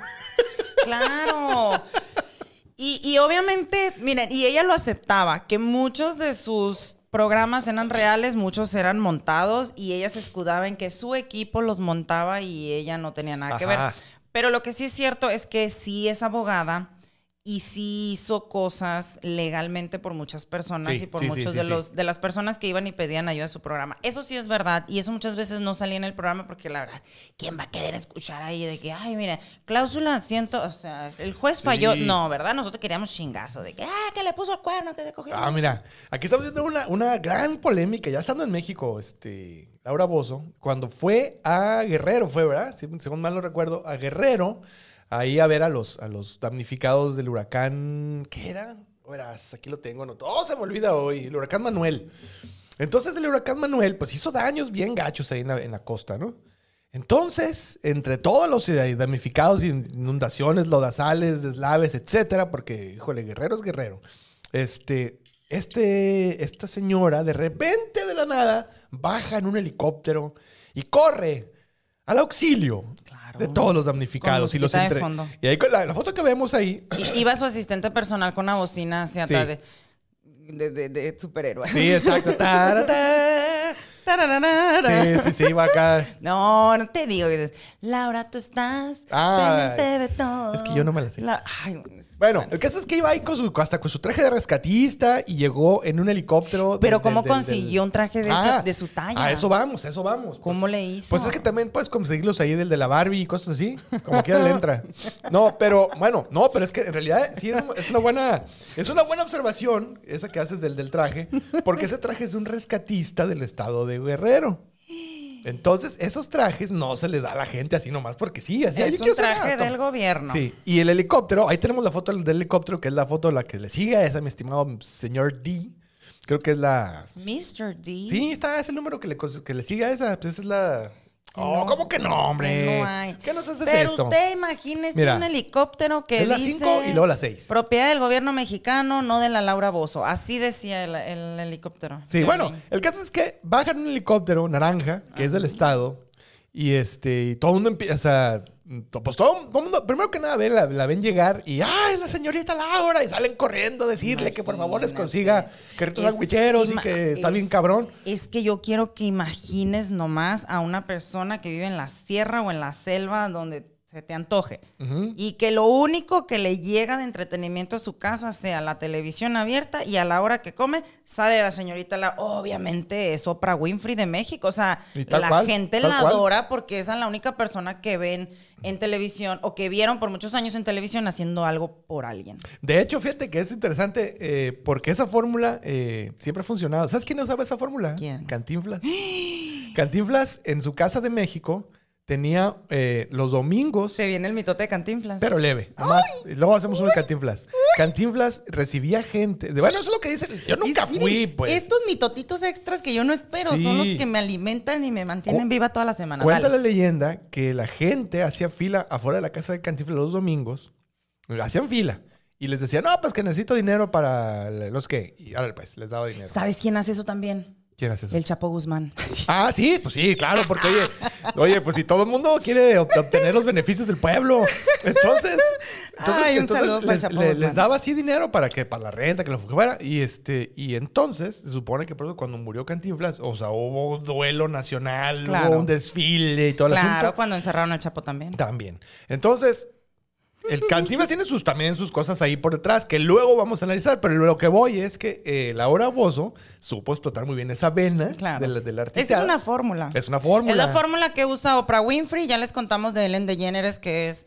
Claro. Y, y obviamente, miren, y ella lo aceptaba, que muchos de sus programas eran reales, muchos eran montados y ella se escudaba en que su equipo los montaba y ella no tenía nada que ver. Pero lo que sí es cierto es que sí es abogada y sí hizo cosas legalmente por muchas personas Sí, y por sí, muchos sí, de los de las personas que iban y pedían ayuda a su programa. Eso sí es verdad y eso muchas veces no salía en el programa porque la verdad, ¿quién va a querer escuchar ahí de que, ay, mira, cláusula ciento, o sea, el juez falló? No, ¿verdad? Nosotros queríamos chingazo de que, ah, que le puso el cuerno, que se cogió. Ah, mira, aquí estamos viendo una, una gran polémica, ya estando en México, este, Laura Bozo, cuando fue a Guerrero, fue, ¿verdad? Si- Según mal no recuerdo, a Guerrero, ahí a ver a los, a los damnificados del huracán, ¿qué era? Verás, aquí lo tengo, no, todo se me olvida hoy, el huracán Manuel. Entonces el huracán Manuel, pues hizo daños bien gachos ahí en la, en la costa, ¿no? Entonces, entre todos los eh, damnificados, inundaciones, lodazales, deslaves, etcétera, porque, híjole, guerrero es guerrero. Este, este, esta señora, de repente, de la nada, baja en un helicóptero y corre al auxilio Claro. De todos los damnificados. Con Y, los musiquita de entre- fondo. y ahí con la, la foto que vemos ahí, Y- Iba su asistente personal con una bocina hacia Sí. atrás de, de, de- superhéroe. sí, exacto. tarata. Sí, sí, sí, va acá. No, no te digo que dices, Laura, tú estás Ay, pendiente de todo. es que yo no me la sé. La- Ay, Bueno, el caso es que iba ahí con su, hasta con su traje de rescatista y llegó en un helicóptero. Pero del- ¿cómo del- del- consiguió un traje de, esa- de su talla? A eso vamos, a eso vamos. ¿Cómo Pues- le hizo? Pues es que también puedes conseguirlos ahí del de la Barbie y cosas así. Como quiera le entra. No, pero bueno, no, pero es que en realidad sí es, es una buena, es una buena observación esa que haces del, del traje, porque ese traje es de un rescatista del estado de Guerrero. Entonces, esos trajes no se le da a la gente así nomás porque sí, así "Ay, yo es un traje gato". del gobierno. Sí, y el helicóptero, ahí tenemos la foto del helicóptero, que es la foto la que le sigue a esa, mi estimado señor D. Creo que es la. Mr. D. Sí, está, es el número que le, que le sigue a esa. Pues esa es la. Oh, no, ¿cómo que no, hombre? no hay. ¿Qué nos haces Pero esto? usted imagínese Mira, un helicóptero que es la dice... 5 y luego la 6. Propiedad del gobierno mexicano, no de la Laura Bozo. Así decía el, el helicóptero. Sí, bueno, el caso es que bajan un helicóptero naranja, que es del estado, y este, y todo el mundo empieza, o sea, to- pues todo, todo mundo, primero que nada, ven, la, la ven llegar y, ¡ay, la señorita Laura! Y salen corriendo a decirle que por favor les consiga carritos sandwicheros y que está es- bien cabrón. Es que yo quiero que imagines nomás a una persona que vive en la sierra o en la selva donde se te antoje. Y que lo único que le llega de entretenimiento a su casa sea la televisión abierta y a la hora que come sale la señorita, la, obviamente es Oprah Winfrey de México. O sea, la cual, gente la cual. adora porque esa es la única persona que ven en televisión o que vieron por muchos años en televisión haciendo algo por alguien. De hecho, fíjate que es interesante eh, porque esa fórmula eh, siempre ha funcionado. ¿Sabes quién no sabe esa fórmula? ¿Quién? Cantinflas. Cantinflas en su casa de México tenía eh, los domingos, Se viene el mitote de Cantinflas. pero leve. Además, luego hacemos uno de Cantinflas. Cantinflas recibía gente. de- bueno, eso es lo que dicen. Yo nunca fui, miren, pues. Estos mitotitos extras que yo no espero son los que me alimentan y me mantienen viva toda la semana. Cuenta Dale. la leyenda que la gente hacía fila afuera de la casa de Cantinflas los domingos. Hacían fila. Y les decían, no, pues que necesito dinero para los que. Y ahora pues les daba dinero. ¿Sabes quién hace eso también? ¿Quién hace eso? El Chapo Guzmán. Ah, sí, pues sí, claro, porque oye, oye, pues si todo el mundo quiere ob- obtener los beneficios del pueblo, entonces, entonces, Ay, les, Chapo daba así dinero para que para la renta, que lo fuera y este y entonces se supone que por eso cuando murió Cantinflas, o sea, hubo un duelo nacional, hubo un desfile y todo el Claro, asunto. cuando encerraron al Chapo también. También. Entonces, el Cantinflas tiene sus, también sus cosas ahí por detrás que luego vamos a analizar, pero lo que voy es que eh, Laura Bozo supo explotar muy bien esa vena Claro. del, del artista. Es una fórmula. Es una fórmula. Es la fórmula que usa Oprah Winfrey. Ya les contamos de Ellen DeGeneres, que es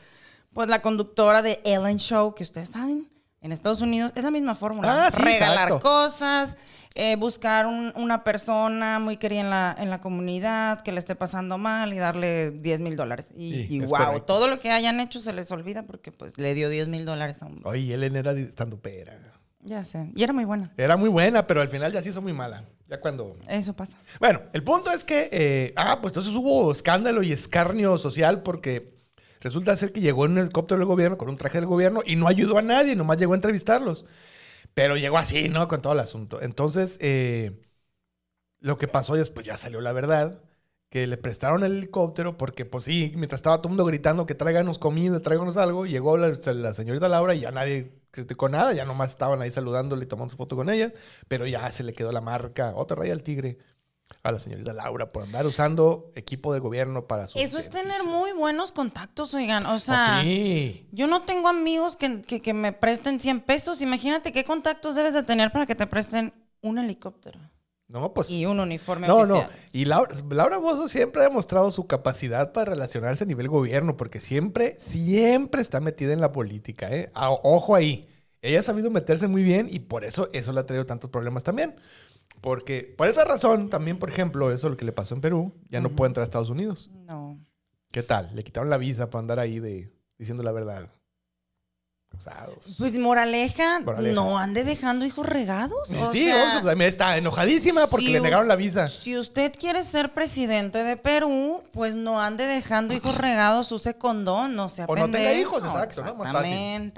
pues la conductora de Ellen Show, que ustedes saben, en Estados Unidos. Es la misma fórmula. Ah, sí, Regalar exacto. cosas, eh, buscar un- una persona muy querida en la, en la comunidad que le esté pasando mal y darle 10 mil dólares. Y, Sí, y es wow, correcto. todo lo que hayan hecho se les olvida porque pues le dio 10 mil dólares a un... Oye, Ellen era estando pera. Ya sé. Y era muy buena. Era muy buena, pero al final ya se hizo muy mala. Ya cuando. Eso pasa. Bueno, el punto es que. eh, ah, pues entonces hubo escándalo y escarnio social porque resulta ser que llegó en un helicóptero del gobierno con un traje del gobierno y no ayudó a nadie, nomás llegó a entrevistarlos. Pero llegó así, ¿no? Con todo el asunto. Entonces, eh, lo que pasó después ya salió la verdad. Que le prestaron el helicóptero porque, pues sí, mientras estaba todo el mundo gritando que tráiganos comida, tráiganos algo, llegó la, la señorita Laura y ya nadie criticó nada, ya nomás estaban ahí saludándole y tomando su foto con ella, pero ya se le quedó la marca, otra raya al tigre. A la señorita Laura por andar usando equipo de gobierno para su Eso es tener muy buenos contactos, oigan. O Oh, sea, sí. yo no tengo amigos que, que- que me presten 100 pesos. Imagínate qué contactos debes de tener para que te presten un helicóptero No, pues. y un uniforme No, oficial. no. Y Laura, Laura Bozo siempre ha demostrado su capacidad para relacionarse a nivel gobierno, porque siempre, siempre está metida en la política, ¿eh? Ah, ojo ahí. Ella ha sabido meterse muy bien y por eso eso le ha traído tantos problemas también. Porque por esa razón, también, por ejemplo, eso es lo que le pasó en Perú, ya no puede entrar a Estados Unidos. No. ¿Qué tal? Le quitaron la visa para andar ahí de diciendo la verdad. Cruzados. Pues moraleja, Moraleja. no ande dejando hijos regados. Sí, o sí, sea, está enojadísima porque si le negaron la visa. Si usted quiere ser presidente de Perú, pues no ande dejando hijos regados, use condón, no sea O no tenga hijos, exacto, ¿no? Más fácil.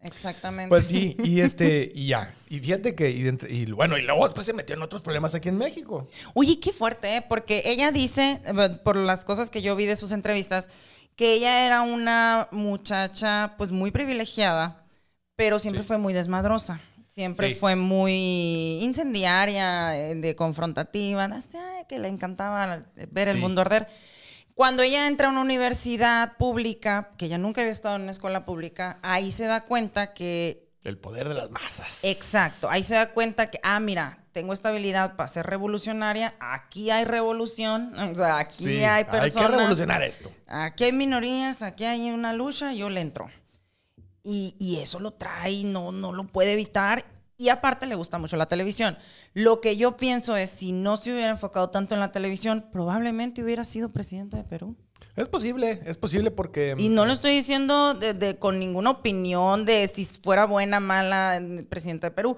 Exactamente. Pues sí, y este, y ya. Y fíjate que, y, de entre- y bueno, y luego después se metió en otros problemas aquí en México. Oye, qué fuerte, ¿eh? Porque ella dice, eh, por las cosas que yo vi de sus entrevistas, que ella era una muchacha, pues muy privilegiada, pero siempre Sí. fue muy desmadrosa. Siempre Sí. fue muy incendiaria, eh, de confrontativa, hasta, ay, que le encantaba ver el Sí. mundo arder. Cuando ella entra a una universidad pública, que ella nunca había estado en una escuela pública, ahí se da cuenta que El poder de las masas. Exacto, ahí se da cuenta que, ah, mira, tengo esta habilidad para ser revolucionaria, aquí hay revolución, o sea, aquí Sí, hay hay personas. que revolucionar esto. Aquí hay minorías, aquí hay una lucha, yo le entro. Y, y eso lo trae, no, no lo puede evitar. Y aparte le gusta mucho la televisión. Lo que yo pienso es, si no se hubiera enfocado tanto en la televisión, probablemente hubiera sido presidente de Perú. Es posible, es posible porque... Y no lo estoy diciendo de, de- con ninguna opinión de si fuera buena, mala, eh, presidenta de Perú,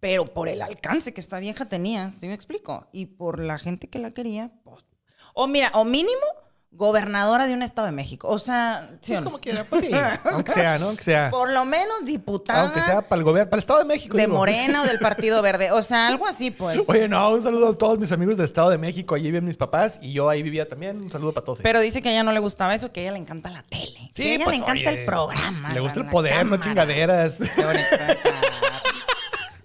pero por el alcance que esta vieja tenía, ¿sí me explico? Y por la gente que la quería, pues, o mira, o mínimo, gobernadora de un estado de México. O sea, ¿sí Pues o no? como quiera, pues sí. aunque sea, ¿no? Aunque sea. por lo menos diputada Aunque sea para el gobierno, para el Estado de México. de digo. Morena o del Partido Verde. O sea, algo así, pues. Oye, no, un saludo a todos mis amigos del Estado de México. Allí viven mis papás y yo ahí vivía también. Un saludo para todos. ellos. Pero dice que a ella no le gustaba eso, que a ella le encanta la tele. que a ella pues, le encanta oye, el programa. Le gusta el poder, no chingaderas. Qué bonito.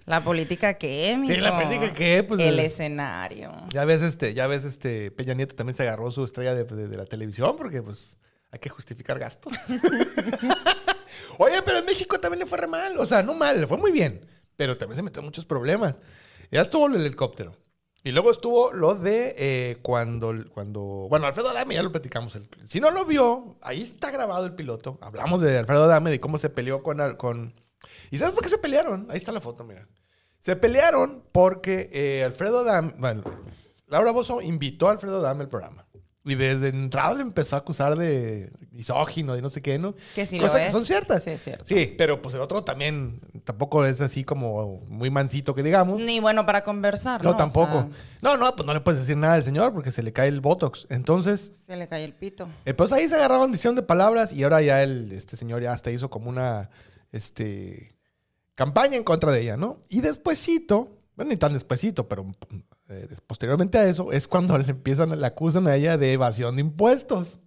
La política qué, mijo? Sí, la política qué, pues, El el- escenario. Ya ves, este, ya ves, este, Peña Nieto también se agarró su estrella de, de- de la televisión porque, pues, hay que justificar gastos. Oye, pero en México también le fue re mal. O sea, no mal, le fue muy bien. Pero también se metió en muchos problemas. Ya estuvo el helicóptero. Y luego estuvo lo de eh, cuando, cuando... Bueno, Alfredo Adame, ya lo platicamos. El- si no lo vio, ahí está grabado el piloto. Hablamos de Alfredo Adame, de cómo se peleó con... con... ¿Y sabes por qué se pelearon? Ahí está la foto, mira. Se pelearon porque eh, Alfredo Adame... Bueno, Laura Bozo invitó a Alfredo Adame al programa. Y desde entrada le empezó a acusar de misógino y no sé qué, ¿no? Que sí lo Cosas que es. son ciertas. Sí, es cierto. Sí, pero pues el otro también tampoco es así como muy mansito que digamos. Ni bueno para conversar, ¿no? No, O tampoco. sea, No, no, pues no le puedes decir nada al señor porque se le cae el botox. Entonces, se le cae el pito. eh, pues ahí se agarraban dición de palabras y ahora ya el, este señor ya hasta hizo como una, este, campaña en contra de ella, ¿no? Y despuesito, bueno, ni tan despuesito, pero eh, posteriormente a eso, es cuando le empiezan, le acusan a ella de evasión de impuestos.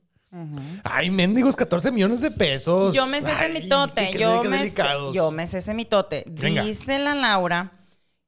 Ay, mendigos, 14 millones de pesos. Yo me sé ese mitote. qué- yo, qué me sé, yo me sé ese mitote. Venga. Dice la Laura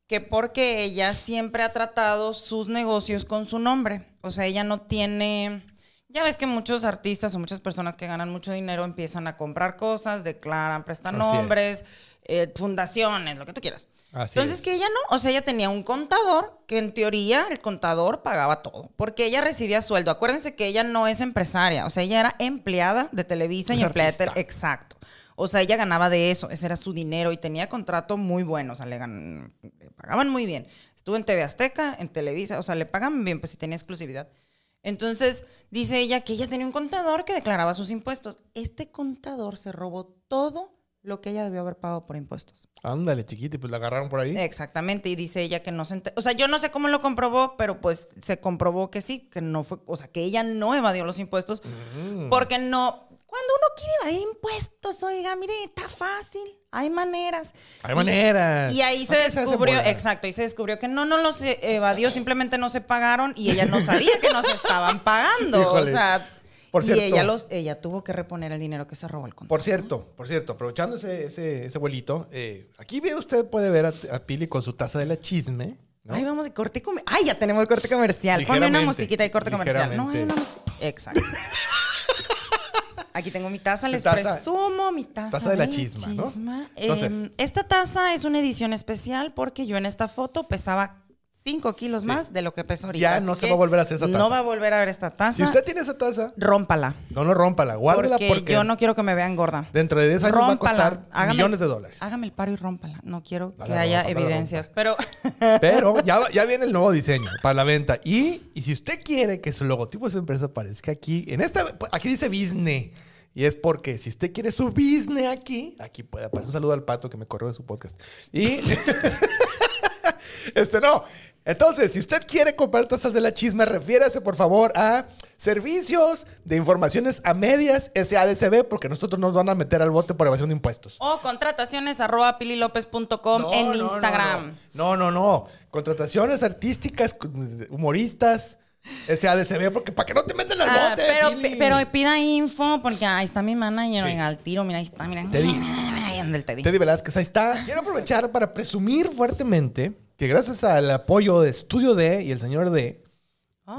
que porque ella siempre ha tratado sus negocios con su nombre. O sea, ella no tiene... Ya ves que muchos artistas o muchas personas que ganan mucho dinero empiezan a comprar cosas, declaran, prestan nombres, eh, fundaciones, lo que tú quieras. Así Entonces es. que ella no, o sea, ella tenía un contador que en teoría el contador pagaba todo, porque ella recibía sueldo. Acuérdense que ella no es empresaria, o sea, ella era empleada de Televisa Es y empleada de exacto. O sea, ella ganaba de eso, ese era su dinero y tenía contrato muy bueno, o sea, le, gan- le pagaban muy bien. Estuvo en TV Azteca, en Televisa, o sea, le pagan bien, pues si tenía exclusividad. Entonces, dice ella que ella tenía un contador que declaraba sus impuestos. Este contador se robó todo lo que ella debió haber pagado por impuestos. Ándale, chiquita, y pues la agarraron por ahí. Exactamente, y dice ella que no se O sea, yo no sé cómo lo comprobó, pero pues se comprobó que sí, que no fue, o sea, que ella no evadió los impuestos, Mm. porque no. Cuando uno quiere evadir impuestos, oiga, mire, está fácil, hay maneras. Hay Y- maneras. Y ahí se ¿Para qué se hacen descubrió, exacto, y se descubrió que no, no los e- evadió, simplemente no se pagaron y ella no sabía que no se estaban pagando. Híjole. O sea, Por y cierto. ella los, ella tuvo que reponer el dinero que se robó el contador. Por cierto, por cierto, aprovechando ese, ese, ese vuelito, eh, aquí usted puede ver a, a Pili con su taza de la chisme. ¿no? Ay, vamos de corte comercial. Ay, ya tenemos el corte comercial. Ponme una musiquita de corte comercial. No, hay una música. Exacto. Aquí tengo mi taza, les taza. presumo mi taza. Taza de la chisma, ¿no? Entonces- Em, esta taza es una edición especial porque yo en esta foto pesaba 5 kilos Sí. más de lo que peso ahorita. Ya así no se va a volver a hacer esa taza. No va a volver a ver esta taza. Si usted tiene esa taza, Rómpala. no, no rómpala, guárdela Porque, porque, yo no quiero que me vean gorda. dentro de 10 años va a costar Hágame- millones de dólares. Hágame el paro y rómpala. No quiero que haya rompa, evidencias. Pero Pero ya, ya viene el nuevo diseño para la venta. Y, y si usted quiere que su logotipo de su empresa aparezca aquí, en esta, aquí dice business. Y es porque si usted quiere su business aquí, aquí puede aparecer. Un saludo al pato que me corrió de su podcast. Y este no. Entonces, si usted quiere comprar tazas de la chisma, refiérase por favor a servicios de informaciones a medias SADCB, porque nosotros nos van a meter al bote por evasión de impuestos. o contrataciones arroba pililopez.com No, en no, Instagram. No, no, no. Contrataciones artísticas, humoristas, SADCB, porque para que no te metan al Ah, bote. pero, Pili. pero pida info porque ahí está mi manager, Sí. oiga, al tiro, mira, ahí está, mira. Teddy. Teddy Velázquez, ahí está. Quiero aprovechar para presumir fuertemente que gracias al apoyo de Estudio D y el señor D,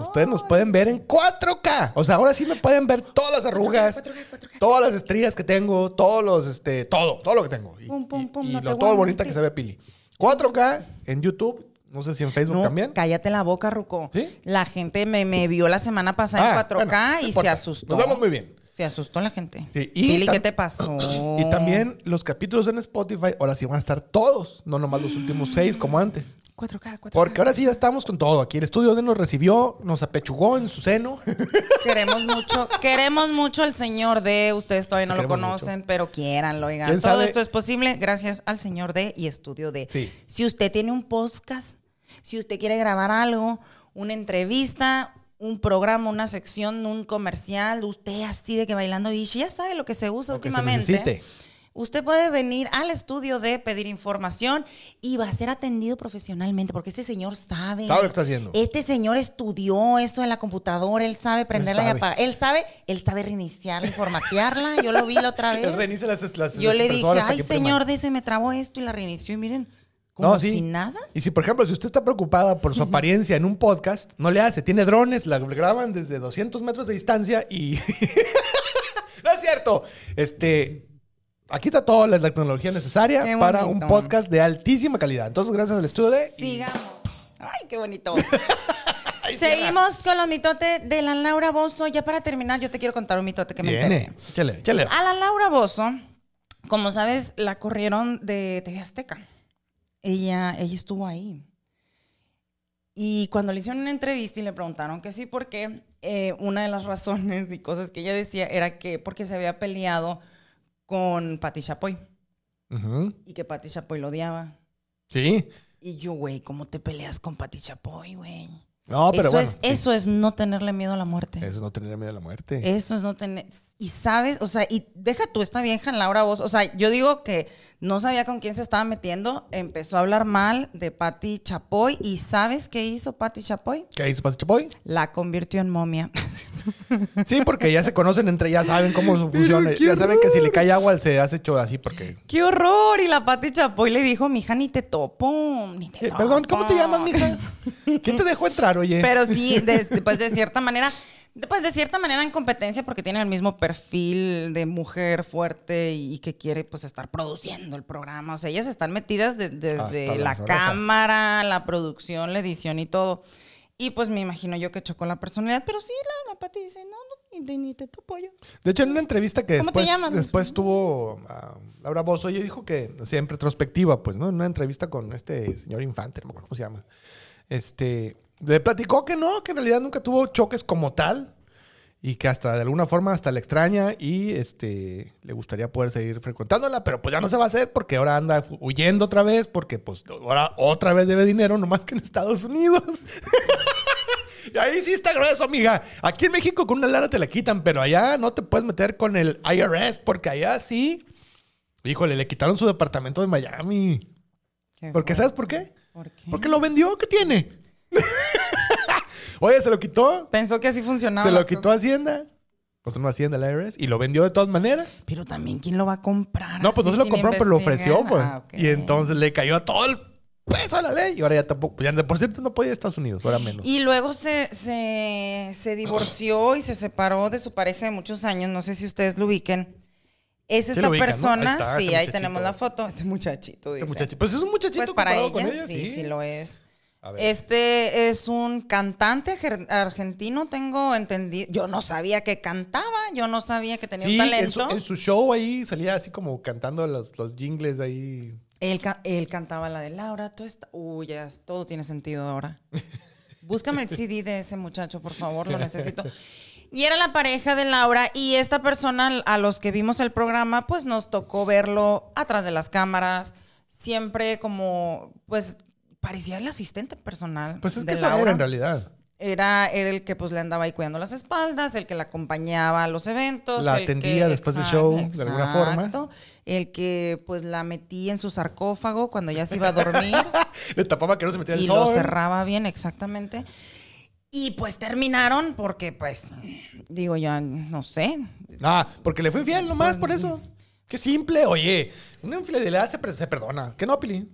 ustedes nos pueden ver en 4K. O sea, ahora sí me pueden ver todas las arrugas, 4K, 4K. todas las estrías que tengo, todos los, este, todo, todo lo que tengo. Y, Pum, pum, pum, y no te lo todo bonita que se ve Pili. 4K en YouTube, no sé si en Facebook No, también. cállate la boca, Ruco. ¿Sí? La gente me, me vio la semana pasada Ah, en 4K bueno, no y se asustó. Nos vemos muy bien. Se asustó la gente. Sí, y ¿qué te pasó? Y también los capítulos en Spotify, ahora sí van a estar todos, no nomás los últimos seis como antes. 4K, 4K. Porque ahora sí ya estamos con todo. Aquí el estudio de nos recibió, nos apechugó en su seno. Queremos mucho, queremos mucho al señor D. Ustedes todavía no lo conocen, pero quieranlo, oigan. ¿Quién Todo sabe? esto es posible gracias al señor D y Estudio D. Sí. Si usted tiene un podcast, si usted quiere grabar algo, una entrevista, un programa, una sección, un comercial, usted así de que bailando bichi, ya sabe lo que se usa Lo que se últimamente. Usted puede venir al estudio de pedir información y va a ser atendido profesionalmente porque este señor sabe. Sabe lo que está haciendo. Este señor estudió eso en la computadora, él sabe prenderla y sabe. apagar. Él sabe, él sabe reiniciarla y formatearla. Yo lo vi la otra vez. Él reinicia las, las- Yo las le dije, ay que impriman". señor, de se me trabó esto y la reinició y miren, como No, sí. si nada. Y si, por ejemplo, si usted está preocupada por su apariencia en un podcast, no le hace. Tiene drones, la graban desde 200 metros de distancia y... no es cierto. Este... Aquí está toda la, tecnología necesaria para un podcast de altísima calidad. Entonces, gracias al estudio de... Sigamos. Ay, qué bonito. Seguimos con los mitotes de la Laura Bozo. Ya para terminar, yo te quiero contar un mitote que me enteré. Viene. Échale, échale. A la Laura Bozo, como sabes, la corrieron de TV Azteca. Ella, ella estuvo ahí. Y cuando le hicieron una entrevista y le preguntaron que sí, por qué, eh, una de las razones y cosas que ella decía era que porque se había peleado con Pati Chapoy y que Pati Chapoy lo odiaba. Sí. Y yo, güey, ¿cómo te peleas con Pati Chapoy, güey? No, pero eso, bueno. es, sí. eso es no tenerle miedo a la muerte. Eso es no tener miedo a la muerte. Eso es no tener. Y sabes, o sea, y deja tú esta vieja Laura Voz. O sea, yo digo que no sabía con quién se estaba metiendo. Empezó a hablar mal de Patti Chapoy. ¿Y sabes qué hizo Patti Chapoy? ¿Qué hizo Pati Chapoy? La convirtió en momia. Sí, porque ya se conocen entre, ya saben cómo funciona. Ya saben que si le cae agua se hace hecho así porque... ¡Qué horror! Y la Patti Chapoy le dijo, mija, ni te topo. Ni te Eh, Perdón, ¿cómo te topo". llamas, mija? ¿Quién te dejó entrar, oye? Pero sí, de, pues de cierta manera, pues de cierta manera en competencia porque tiene el mismo perfil de mujer fuerte y, que quiere pues estar produciendo el programa. O sea, ellas están metidas de- desde Hasta la cámara, la producción, la edición y todo. Y pues me imagino yo que chocó la personalidad, pero sí, la, la Pati dice, no, no, ni, te- ni te topo yo. De hecho, en una entrevista que ¿Cómo te después, después tuvo ah, Laura Bozo, ella dijo que, así en retrospectiva, pues, ¿no? En una entrevista con este señor Infante, no me acuerdo cómo se llama. Este, le platicó que no, que en realidad nunca tuvo choques como tal y que hasta de alguna forma hasta la extraña y este le gustaría poder seguir frecuentándola, pero pues ya no se va a hacer porque ahora anda huyendo otra vez porque pues ahora otra vez debe dinero nomás que en Estados Unidos. Y ahí sí está grueso, amiga. Aquí en México con una lana te la quitan, pero allá no te puedes meter con el IRS porque allá sí. Híjole, le quitaron su departamento de Miami. Qué Porque ¿sabes por qué? ¿Por qué? Porque lo vendió, ¿qué tiene? Oye, se lo quitó. Pensó que así funcionaba. Se lo quitó cosas. Hacienda. O sea, no Hacienda, el IRS. Y lo vendió de todas maneras. Pero también, ¿quién lo va a comprar? No, pues no se lo compró, pero lo ofreció, pues. Ah. Y entonces le cayó a todo el peso de la ley. Y ahora ya tampoco, ya de por cierto no podía ir a Estados Unidos, ahora menos. Y luego se, se, se divorció y se separó de su pareja de muchos años. No sé si ustedes lo ubiquen. Es esta lo ubican, ¿no? persona, Ahí está, sí, este ahí muchachito. tenemos la foto. Este muchachito, Este dice. muchacho- pues es un muchachito Pues para comparado ella, con ella, sí, sí, lo es. Este es un cantante argentino, tengo entendido. Yo no sabía que cantaba, yo no sabía que tenía Sí, un en su, talento. en su show ahí salía así como cantando los, los jingles ahí. Él, él cantaba la de Laura, tú está... Uy, ya, todo tiene sentido ahora. Búscame el CD de ese muchacho, por favor, lo necesito. Y era la pareja de Laura y esta persona a los que vimos el programa, pues nos tocó verlo atrás de las cámaras, siempre como, pues parecía el asistente personal. Pues es que eso Laura. era en realidad. Era, era el que pues le andaba ahí cuidando las espaldas, el que la acompañaba a los eventos. La el que- atendía después del show, de alguna forma. El que pues la metía en su sarcófago cuando ya se iba a dormir Le tapaba que no se metiera el y lo sol. cerraba bien, exactamente. Y pues terminaron porque pues, digo ya, no sé. Ah, porque le fue infiel nomás, Pues, por eso. Qué simple, oye. Una infidelidad se, se perdona. ¿Qué no, Pili?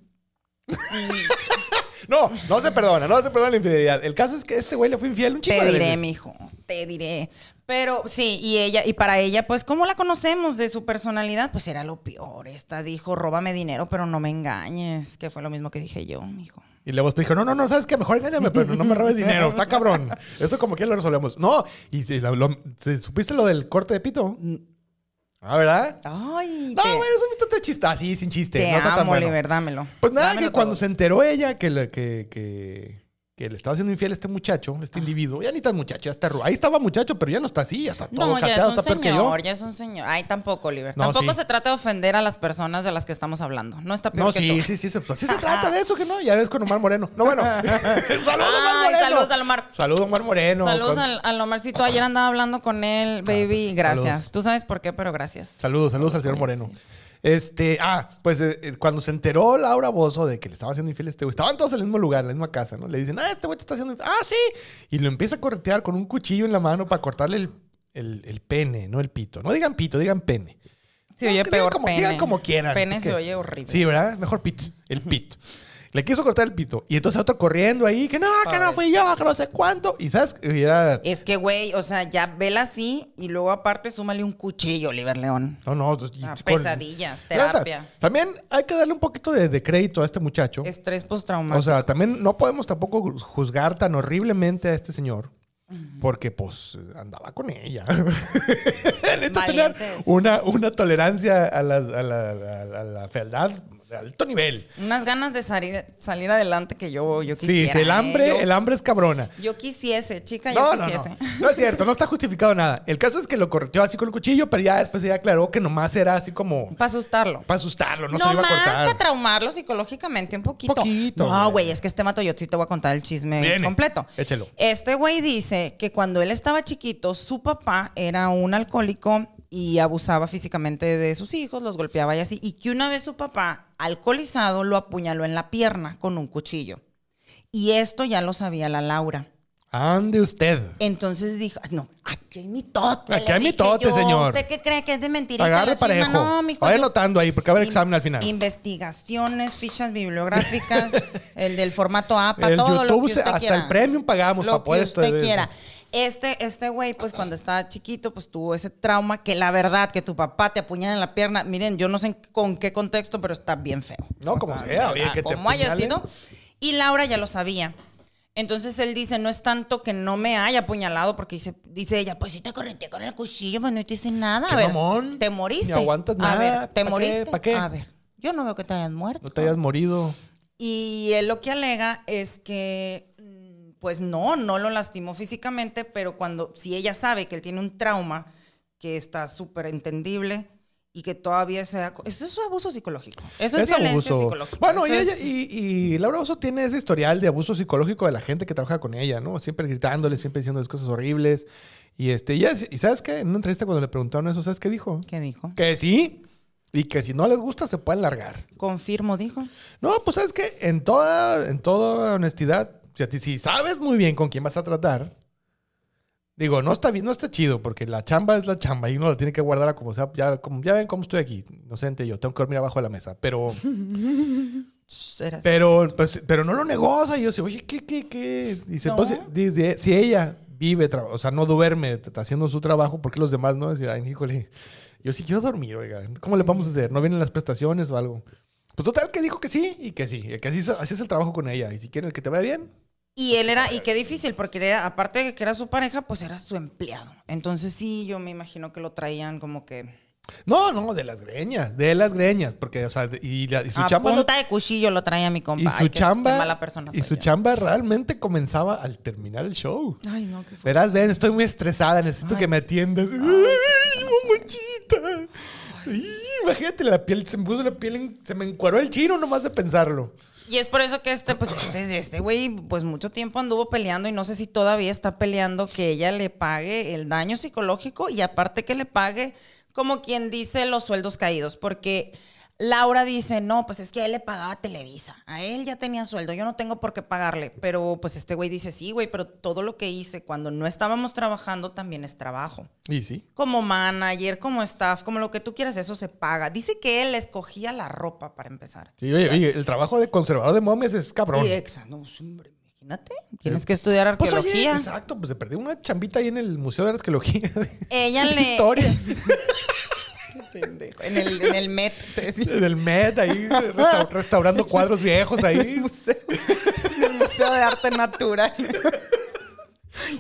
no, no se perdona, no se perdona la infidelidad. El caso es que este güey le fue infiel un chico Te de diré, veces. mijo, te diré. Pero sí, y ella, y para ella, pues, ¿cómo la conocemos de su personalidad? Pues era lo peor. Esta dijo, róbame dinero, pero no me engañes, que fue lo mismo que dije yo, mijo. Y luego después dijo, no, no, no, ¿sabes qué? Mejor engáñame, pero no me robes dinero. Está cabrón. Eso como que lo resolvemos. No, y si la- lo- ¿se- ¿supiste lo del corte de pito? Ah, ¿verdad? Ay, No, te, güey, es un mito de chista, sí, sin chiste. te no está tan amo, bueno. Oliver, dámelo. Pues nada, Dámelo que cuando todo. se enteró ella que que, que, que le estaba haciendo infiel a este muchacho, Ah. este individuo, ya ni tan muchacho, ya está Ahí estaba muchacho, pero ya no está así, ya está todo No, ya es cateado, un está señor, ya es un señor. Ay, tampoco, Oliver. No, tampoco sí. se trata de ofender a las personas de las que estamos hablando. No está peor No, que sí, tú. sí, sí, sí, pues sí se trata de eso, que no, ya ves con Omar Moreno. No, bueno. Saludos, Omar Moreno. saludos al Omar. Saludos, Omar Moreno. Saludos Con- al, al Omarcito. Ayer andaba hablando con él, baby. pues, gracias. saludos. Tú sabes por qué, pero gracias. Saludos, saludos al señor Moreno. Este, ah, pues eh, eh, cuando se enteró Laura Bozo de que le estaba haciendo infiel a este güey, estaban todos en el mismo lugar, en la misma casa, ¿no? Le dicen, ah, este güey te está haciendo infiel. Ah, sí. Y lo empieza a corretear con un cuchillo en la mano para cortarle el, el- el pene, no el pito. No digan pito, digan pene. Se No, oye digan peor como, pene. digan como quieran. Pene Es se oye horrible. Sí, ¿verdad? Mejor pito. El pito. Le quiso cortar el pito. Y entonces otro corriendo ahí, que no, que no fui yo, que no sé cuánto. Y sabes, y era. Es que, güey, o sea, ya vela así y luego aparte súmale un cuchillo, Oliver León. No, no. pues, Ah, con- pesadillas, terapia. También hay que darle un poquito de, de crédito a este muchacho. Estrés postraumático. O sea, también no podemos tampoco juzgar tan horriblemente a este señor. Porque, pues, andaba con ella. Necesitas tener una, una tolerancia a la, a, la, a la- a la fealdad de alto nivel. Unas ganas de salir, salir adelante que yo, yo quisiera. sí, el ¿eh? hambre, Yo, el hambre es cabrona. yo quisiese, chica, yo No, no, quisiese. no. No es cierto, no está justificado nada. El caso es que lo correteó así con el cuchillo, pero ya después ella aclaró que nomás era así como Para asustarlo. para asustarlo, no, No, se lo iba a cortar. para traumarlo psicológicamente un poquito. Poquito, No, güey. güey, es que este mato yo sí te voy a contar el chisme Viene, completo. échelo. Este güey dice que cuando él estaba chiquito, su papá era un alcohólico y abusaba físicamente de sus hijos, los golpeaba y así, y que una vez su papá, alcoholizado, lo apuñaló en la pierna con un cuchillo. Y esto ya lo sabía la Laura. Ande usted. Entonces dijo, no, aquí hay mitote. Aquí hay mitote, yo. señor. ¿Usted qué cree que es de mentira? Agarre parejo. No, mijo, Vaya anotando ahí, porque va a haber In- examen al final. Investigaciones, fichas bibliográficas, el del formato APA, El todo lo YouTube, que se- usted hasta quiera. el premium pagamos Lo para poder que usted esto- quiera. Este, este güey, pues cuando estaba chiquito, pues tuvo ese trauma que la verdad, que tu papá te apuñala en la pierna, miren, yo no sé con qué contexto, pero está bien feo. No, como sea, oye, que te Como haya sido. Y Laura ya lo sabía. Entonces él dice, no es tanto que no me haya apuñalado, porque dice, dice ella, pues sí te correteé con el cuchillo, pues no te hice nada. Qué A ver, mamón. te moriste. Ni aguantas A nada. ver, te moriste. ¿Pa' qué? A ver, yo no veo que te hayas muerto. No te hayas morido. Y él lo que alega es que, pues no, no lo lastimó físicamente, pero cuando, si ella sabe que él tiene un trauma que está súper entendible y que todavía sea... Eso es abuso psicológico. Eso es, violencia psicológica. Bueno, y, ella, es- y, y Laura Oso tiene ese historial de abuso psicológico de la gente que trabaja con ella, ¿no? Siempre gritándole, siempre diciendo cosas horribles. Y este, y ¿sabes qué? En una entrevista cuando le preguntaron eso, ¿sabes qué dijo? ¿Qué dijo? Que sí. Y que si no les gusta, se pueden largar. Confirmo, dijo. No, pues sabes que en toda, en toda honestidad, si, si sabes muy bien con quién vas a tratar, digo, no está bien, no está chido, porque la chamba es la chamba y uno la tiene que guardar a como sea. Ya, como, ya ven cómo estoy aquí, inocente yo, tengo que dormir abajo de la mesa. Pero. Pero, pues, pero no lo negó. O sea, yo decía, oye, ¿qué, qué, qué? Dice, No. pues, dice, si ella vive, o sea, no duerme t- haciendo su trabajo, ¿por qué los demás no? Decía, ay, híjole, yo sí quiero dormir, oiga. ¿Cómo le vamos a hacer? ¿No vienen las prestaciones o algo? Pues total que dijo que sí y que sí, que así, así es el trabajo con ella. Y si quieren que te vaya bien, Y él era, y qué difícil, porque era, aparte de que era su pareja, pues era su empleado. Entonces sí, yo me imagino que lo traían como que No, no, de las greñas, de las greñas, porque, o sea, y, la- y su a chamba... punta de cuchillo lo traía mi compa. y Ay, su qué- qué chamba... mala persona y su yo. chamba realmente comenzaba al terminar el show. Ay, no, qué fue. Verás, ven, estoy muy estresada, necesito Ay. que me atiendas. ¡Ay, mamuchita! Imagínate, la piel, se me puso la piel, en- se me encuadró el chino nomás de pensarlo. Y es por eso que este, pues, este, este güey, pues mucho tiempo anduvo peleando y no sé si todavía está peleando que ella le pague el daño psicológico y aparte que le pague, como quien dice, los sueldos caídos. Porque Laura dice, no, pues es que él le pagaba Televisa. A él ya tenía sueldo, yo no tengo por qué pagarle. Pero pues este güey dice, sí, güey, pero todo lo que hice cuando no estábamos trabajando también es trabajo. Y sí. Como manager, como staff, como lo que tú quieras, eso se paga. Dice que él escogía la ropa para empezar. Sí, oye, oye, el trabajo de conservador de momias es cabrón. Y exa, no, hombre, imagínate. Tienes que estudiar Pues oye, arqueología. exacto, pues se perdió una chambita ahí en el Museo de Arqueología. Ella le. Historia. Pendejo. En el, en el Met. en el Met, ahí resta- restaurando cuadros viejos ahí. En el Museo de Arte Natural.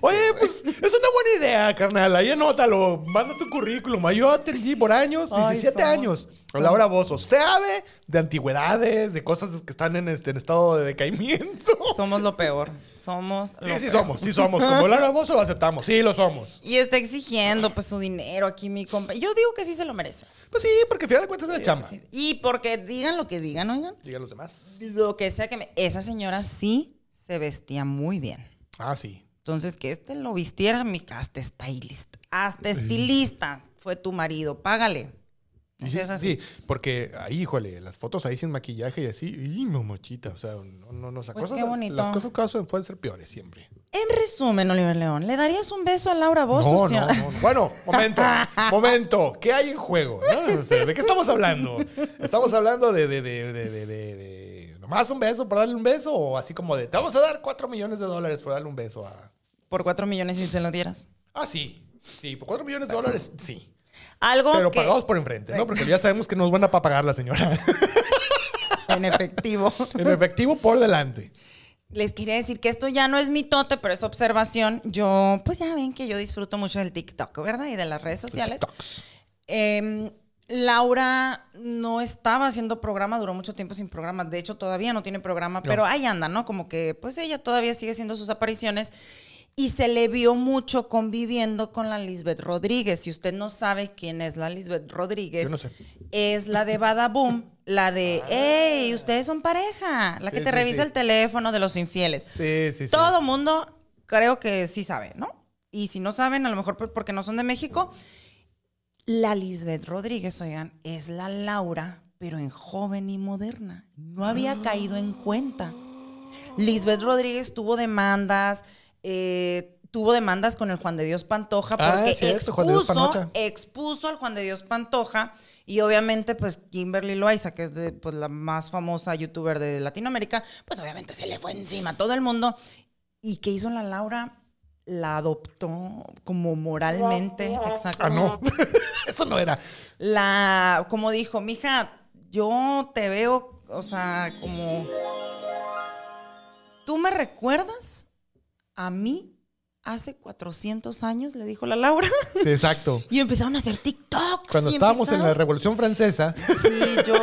Oye, pues es una buena idea, carnal. Ahí anótalo. Manda tu currículum. Yo atendí por años, Ay, 17 somos- años. Laura Bozo sabe de antigüedades, de cosas que están en, este, en estado de decaimiento. Somos lo peor. Somos lo Sí, sí somos, sí somos. Como Laura Bozo lo aceptamos. Sí, lo somos. Y está exigiendo pues su dinero aquí mi compa. Yo digo que sí se lo merece. Pues sí, porque al final de cuentas es de chamba. Sí. Y porque digan lo que digan, oigan. Digan los demás. Lo que sea que me... Esa señora sí se vestía muy bien. Ah, sí. Entonces, que este lo vistiera, mi hasta stylist. Hasta estilista fue tu marido. Págale. Y sí, sea, es así. sí, porque ahí, híjole, las fotos ahí sin maquillaje y así, y momochita, o sea, no, no, no, o sea, Pues cosas, qué bonito. las cosas pueden ser peores siempre. En resumen, Oliver León, ¿le darías un beso a Laura Bozo? No. Bueno, momento, momento. ¿Qué hay en juego? no? O sea, ¿De qué estamos hablando? ¿Estamos hablando de, de, de, de, de, de- de nomás un beso por darle un beso? ¿O así como de, te vamos a dar cuatro millones de dólares por darle un beso a... Por cuatro millones si se lo dieras. Ah, sí. Sí, por cuatro millones de dólares, sí. Algo Pero que... pagados por enfrente, ¿no? Porque ya sabemos que nos van a pagar la señora. En efectivo. en efectivo por delante. Les quería decir que esto ya no es mitote, pero es observación. Yo, pues ya ven que yo disfruto mucho del TikTok, ¿verdad? Y de las redes sociales. Eh, Laura no estaba haciendo programa, duró mucho tiempo sin programa. De hecho, todavía no tiene programa, pero ahí anda, ¿no? Como que, pues ella todavía sigue haciendo sus apariciones. Y se le vio mucho conviviendo con la Lisbeth Rodríguez. Si usted no sabe quién es la Lisbeth Rodríguez, Yo no sé. es la de Badaboom, la de, hey, ustedes son pareja, la que Sí, te sí, revisa sí. el teléfono de los infieles. Sí, sí, sí. Todo mundo creo que sí sabe, ¿no? Y si no saben, a lo mejor por- porque no son de México, la Lisbeth Rodríguez, oigan, es la Laura, pero en joven y moderna. No había caído en cuenta. Lisbeth Rodríguez tuvo demandas, eh, tuvo demandas con el Juan de Dios Pantoja Ah, porque expuso, Pantoja. expuso al Juan de Dios Pantoja y obviamente pues Kimberly Loaiza, que es de, pues, la más famosa youtuber de Latinoamérica, pues obviamente se le fue encima a todo el mundo. ¿Y qué hizo la Laura? La adoptó como moralmente, exacto. Ah, no. Eso no era. La, como dijo, mija, yo te veo, o sea, como... ¿Tú me recuerdas a mí hace 400 años? Le dijo la Laura. Sí, exacto. Y empezaron a hacer TikToks. Cuando estábamos en la Revolución Francesa. Sí, yo,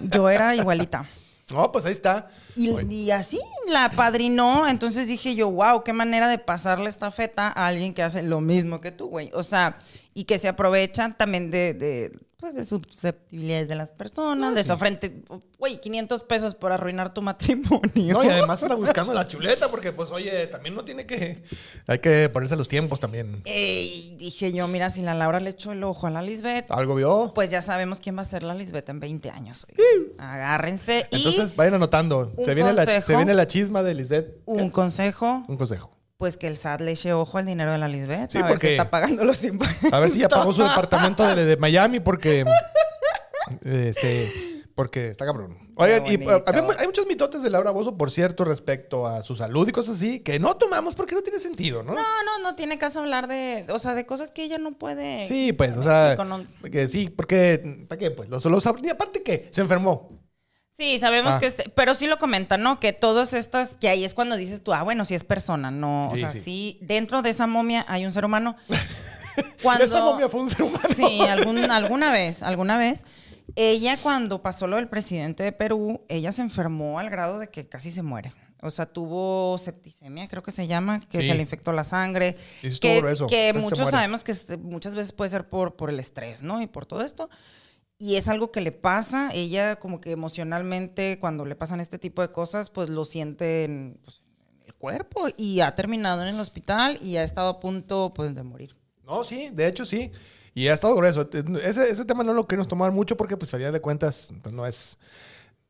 yo era igualita. No, pues ahí está. Y, así la padrinó. Entonces dije yo, wow, qué manera de pasarle esta feta a alguien que hace lo mismo que tú, güey. O sea, y que se aprovechan también de, de, pues, de susceptibilidades de las personas, de su frente. Güey, 500 pesos por arruinar tu matrimonio. No, y además anda buscando la chuleta porque, pues, oye, también no tiene que... Hay que ponerse a los tiempos también. Ey, dije yo, mira, si la Laura le echó el ojo a la Lisbeth, ¿Algo vio? pues ya sabemos quién va a ser la Lisbeth en 20 años. Agárrense. Entonces, y vayan anotando. un Se viene, la, se viene la chisma de Lisbeth. un consejo, Un consejo. Pues que el SAT le eche ojo al dinero de la Lisbeth. Sí, a ver porque- si está pagando los impuestos. A ver si ya pagó su departamento de, de Miami porque... Este... Porque está cabrón. Oigan, y eh, hay muchos mitotes de Laura Bozo, por cierto, respecto a su salud y cosas así, que no tomamos porque no tiene sentido, ¿no? No, no, no tiene caso hablar de, o sea, de cosas que ella no puede. Sí, pues, o sea, no- que sí, porque, ¿para qué? Pues, los, los, y aparte que se enfermó. Sí, sabemos Ah. que, es- pero sí lo comentan, ¿no? Que todas estas, que ahí es cuando dices tú, ah, bueno, sí es persona, no, o sea, sí. sí. dentro de esa momia hay un ser humano. Cuando, Esa momia fue un ser humano. Sí, algún- alguna vez, alguna vez. Ella cuando pasó lo del presidente de Perú, ella se enfermó al grado de que casi se muere. O sea, tuvo septicemia, creo que se llama, que Sí. se le infectó la sangre. Que que muchos sabemos que muchas veces puede ser por, por el estrés, ¿no? Y por todo esto. Y es algo que le pasa. Ella como que emocionalmente, cuando le pasan este tipo de cosas, pues lo siente en, pues, en el cuerpo. Y ha terminado en el hospital y ha estado a punto, pues, de morir. No, sí, de hecho sí. Y ha estado grueso. Ese, ese tema no lo queremos tomar mucho porque, pues, a final de cuentas, pues, no es...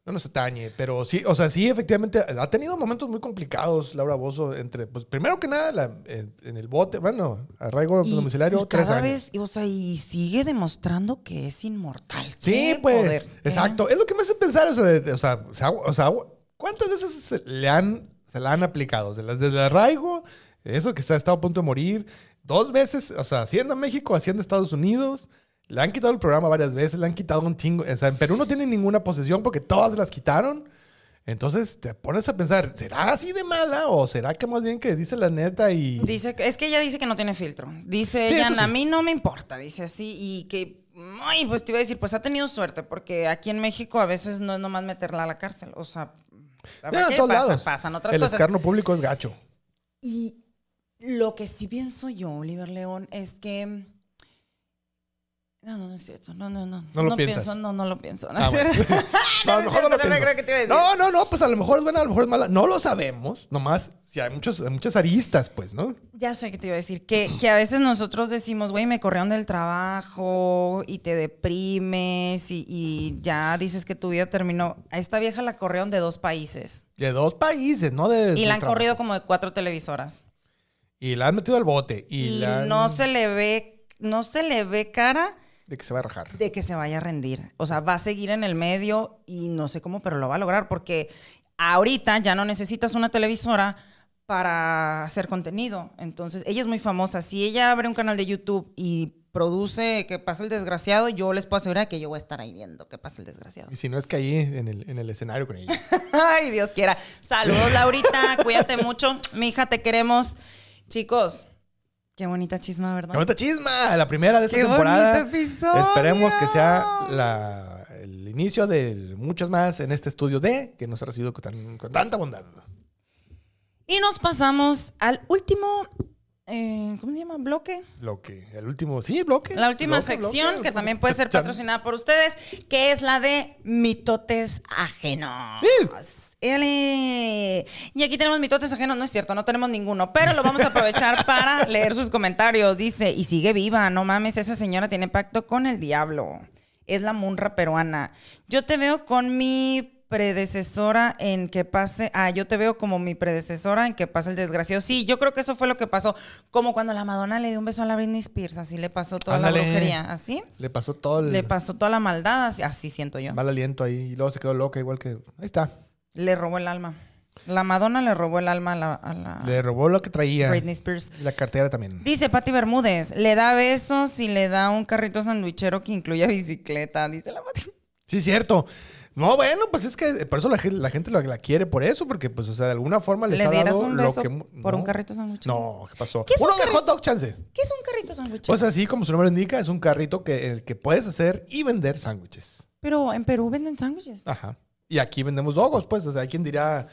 No nos atañe, pero sí, o sea, sí, efectivamente, ha tenido momentos muy complicados Laura Bozo entre, pues, primero que nada, la- en, en el bote, bueno, arraigo Y, domiciliario, y tres cada años. vez, o sea, y sigue demostrando que es inmortal. Sí, ¡Qué pues, poder! ¿eh? exacto. Es lo que me hace pensar, o sea, de- o sea, o ¿cuántas veces se le han, se la han aplicado? De las del arraigo, eso que se ha estado a punto de morir, dos veces, o sea, haciendo México, haciendo Estados Unidos, le han quitado el programa varias veces, le han quitado un chingo, o sea, en Perú no tiene ninguna posesión porque todas las quitaron. Entonces te pones a pensar, ¿será así de mala o será que más bien que dice la neta y... Dice es que ella dice que no tiene filtro. Dice Sí, ella, sí. a mí no me importa, dice así, y que, ay, pues te iba a decir, pues ha tenido suerte, porque aquí en México a veces no es nomás meterla a la cárcel, o sea, Ya, ¿sabes en qué? todos Pasa- lados. pasan otras el cosas. escarno público es gacho. Y lo que sí pienso yo, Oliver León, es que... No, no, no es cierto. No, no, no. No lo piensas. pienso, no, no lo pienso. No, Ah, bueno. No, a lo es mejor no lo pienso. creo que te iba a decir. No, no, no, pues a lo mejor es buena, a lo mejor es mala. No lo sabemos, nomás si hay, muchos, hay muchas aristas, pues, ¿no? Ya sé que te iba a decir. Que, que a veces nosotros decimos, güey, me corrieron del trabajo y te deprimes y, y ya dices que tu vida terminó. A esta vieja la corrieron de dos países. De dos países, ¿no? De Y la han trabajo. corrido como de cuatro televisoras. Y la han metido al bote. Y, Y, la han- no se le ve, no se le ve cara De que se va a rajar. de que se vaya a rendir. O sea, va a seguir en el medio y no sé cómo, pero lo va a lograr porque ahorita ya no necesitas una televisora para hacer contenido. Entonces, ella es muy famosa. Si ella abre un canal de YouTube y produce que pasa el desgraciado, yo les puedo asegurar que yo voy a estar ahí viendo que pasa el desgraciado. Y si no es que ahí en el, en el escenario con ella. Ay, Dios quiera. Saludos, Laurita. Cuídate mucho. Mi hija, te queremos. Chicos, qué bonita chisma, ¿verdad? ¡Qué bonita chisma! La primera de esta Qué temporada. episodio. Esperemos que sea la- el inicio de muchos más en este estudio de que nos ha recibido con, tan- con tanta bondad. Y nos pasamos al último, eh, ¿cómo se llama? Bloque. Bloque. El último, sí, bloque. La última Bloque, sección, bloque, que bloque. también puede ser patrocinada por ustedes, que es la de mitotes ajenos. Sí. Ele. Y aquí tenemos mitotes ajenos, no es cierto, no tenemos ninguno, pero lo vamos a aprovechar para leer sus comentarios. Dice, y sigue viva, no mames, esa señora tiene pacto con el diablo. Es la munra peruana. Yo te veo con mi predecesora en que pase, ah, yo te veo como mi predecesora en que pase el desgraciado. Sí, yo creo que eso fue lo que pasó, como cuando la Madonna le dio un beso a la Britney Spears, así le pasó toda Ándale. la brujería, así. Le pasó todo el Le pasó toda la maldad, así, así siento yo. mal aliento ahí. Y luego se quedó loca, igual que. Ahí está. Le robó el alma. La Madonna le robó el alma a la, a la Le robó lo que traía. Britney Spears. La cartera también. Dice Patti Bermúdez, le da besos y le da un carrito sandwichero que incluya bicicleta, dice la Patti. Sí, cierto. No, bueno, pues es que por eso la, la gente la, la quiere por eso, porque pues, o sea, de alguna forma les ¿Le ha dado un lo beso que... mu- por un carrito sandwichero? No, ¿qué pasó? ¿Qué es Uno un de carri- hot dog chance. ¿Qué es un carrito sandwichero? Pues así como su nombre indica, es un carrito que, en el que puedes hacer y vender sándwiches. Pero en Perú venden sándwiches. Ajá. Y aquí vendemos dogos, pues. O sea, hay quien dirá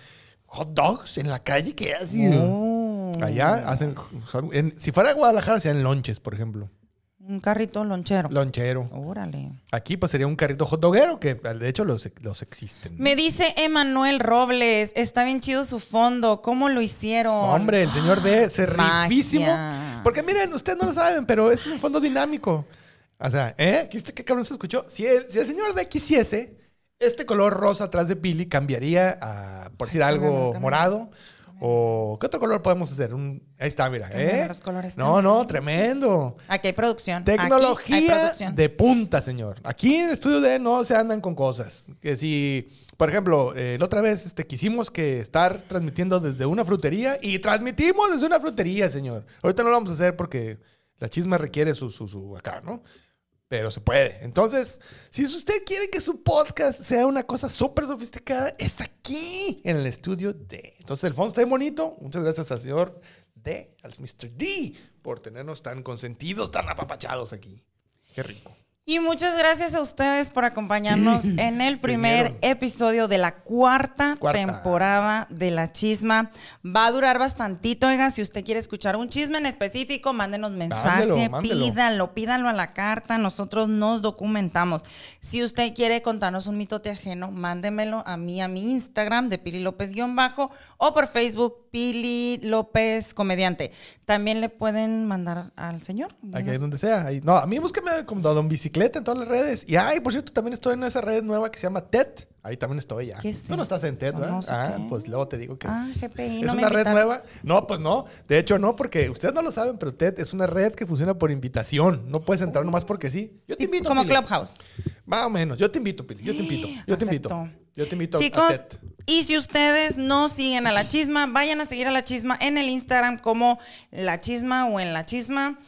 hot dogs en la calle, ¿qué así? Oh. Allá hacen... en- si fuera Guadalajara, serían lonches, por ejemplo. Un carrito lonchero. Lonchero. Órale. Aquí pues sería un carrito hot doguero, que de hecho los, los existen. Me dice Emanuel Robles, está bien chido su fondo, ¿cómo lo hicieron? Hombre, el señor D se Magia. rifísimo. Porque miren, ustedes no lo saben, pero es un fondo dinámico. O sea, ¿eh? ¿Qué, qué cabrón se escuchó? Si el, si el señor D quisiese, este color rosa atrás de Pili cambiaría a, por decir algo, morado. O, ¿qué otro color podemos hacer? Un, ahí está, mira. ¿eh? los colores No, no, tremendo. Aquí hay producción. Hay Tecnología producción. de punta, señor. Aquí en el estudio de no se andan con cosas. Que si, por ejemplo, eh, la otra vez este, quisimos que estar transmitiendo desde una frutería y transmitimos desde una frutería, señor. Ahorita no lo vamos a hacer porque la chisma requiere su, su, su acá, ¿no? Pero se puede. Entonces, si usted quiere que su podcast sea una cosa súper sofisticada, es aquí, en el estudio D. Entonces, el fondo está bonito. Muchas gracias al señor D, al Mr. D, por tenernos tan consentidos, tan apapachados aquí. Qué rico. Y muchas gracias a ustedes por acompañarnos Sí, en el primer episodio de la cuarta, Cuarta. temporada de La Chisma. Va a durar bastantito, oiga. Si usted quiere escuchar un chisme en específico, mándenos mensaje, Mándelo, mándelo. pídalo, pídalo a la carta. Nosotros nos documentamos. Si usted quiere contarnos un mitote ajeno, mándemelo a mí, a mi Instagram de Pili López-bajo o por Facebook Pili López Comediante. También le pueden mandar al señor. Aquí donde sea. Ahí- No, a mí búsqueme como Don Bicicleta en todas las redes. Y ay, por cierto, también estoy en esa red nueva que se llama TED. Ahí también estoy ya. ¿Qué es Tú no estás en TED? ¿verdad? No sé ah, qué pues es. luego te digo que Ah, es. GPI, es no una red nueva. No, pues no. De hecho, no, porque ustedes no lo saben, pero TED es una red que funciona por invitación. No puedes entrar nomás porque sí. Yo te invito. Como Pili. Clubhouse. Más o menos. Yo te invito, Pili. Yo te invito. Yo te invito. Yo te invito a TED. y si ustedes no siguen a La Chisma, vayan a seguir a La Chisma en el Instagram como La Chisma o en La Chisma.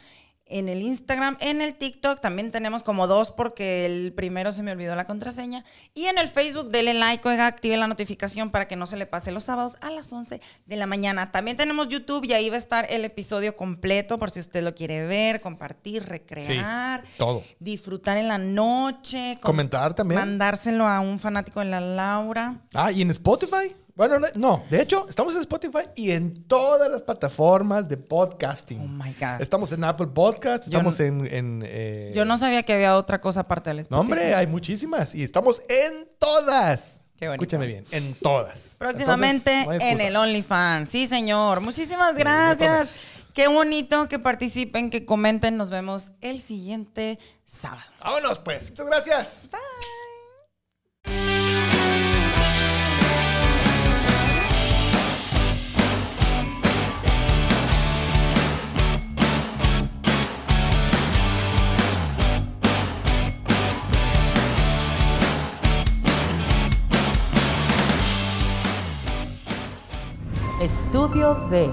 En el Instagram, en el TikTok también tenemos como dos porque el primero se me olvidó la contraseña. Y en el Facebook, denle like, oiga, active la notificación para que no se le pase los sábados a las 11 de la mañana. También tenemos YouTube y ahí va a estar el episodio completo por si usted lo quiere ver, compartir, recrear, todo. disfrutar en la noche, com- Comentar también. Mandárselo a un fanático de la Laura. Ah, y en Spotify. Bueno, no, no, de hecho, estamos en Spotify y en todas las plataformas de podcasting. Oh my God. Estamos en Apple Podcast, Yo estamos en... en, eh, Yo no sabía que había otra cosa aparte del No, Spotify. hombre, hay muchísimas y estamos en todas. Qué bonito. Escúchame bien, en todas. Próximamente Entonces, no en el OnlyFans. Sí, señor. Muchísimas gracias. Qué bonito que participen, que comenten. Nos vemos el siguiente sábado. Vámonos pues. Muchas gracias. Estudio D.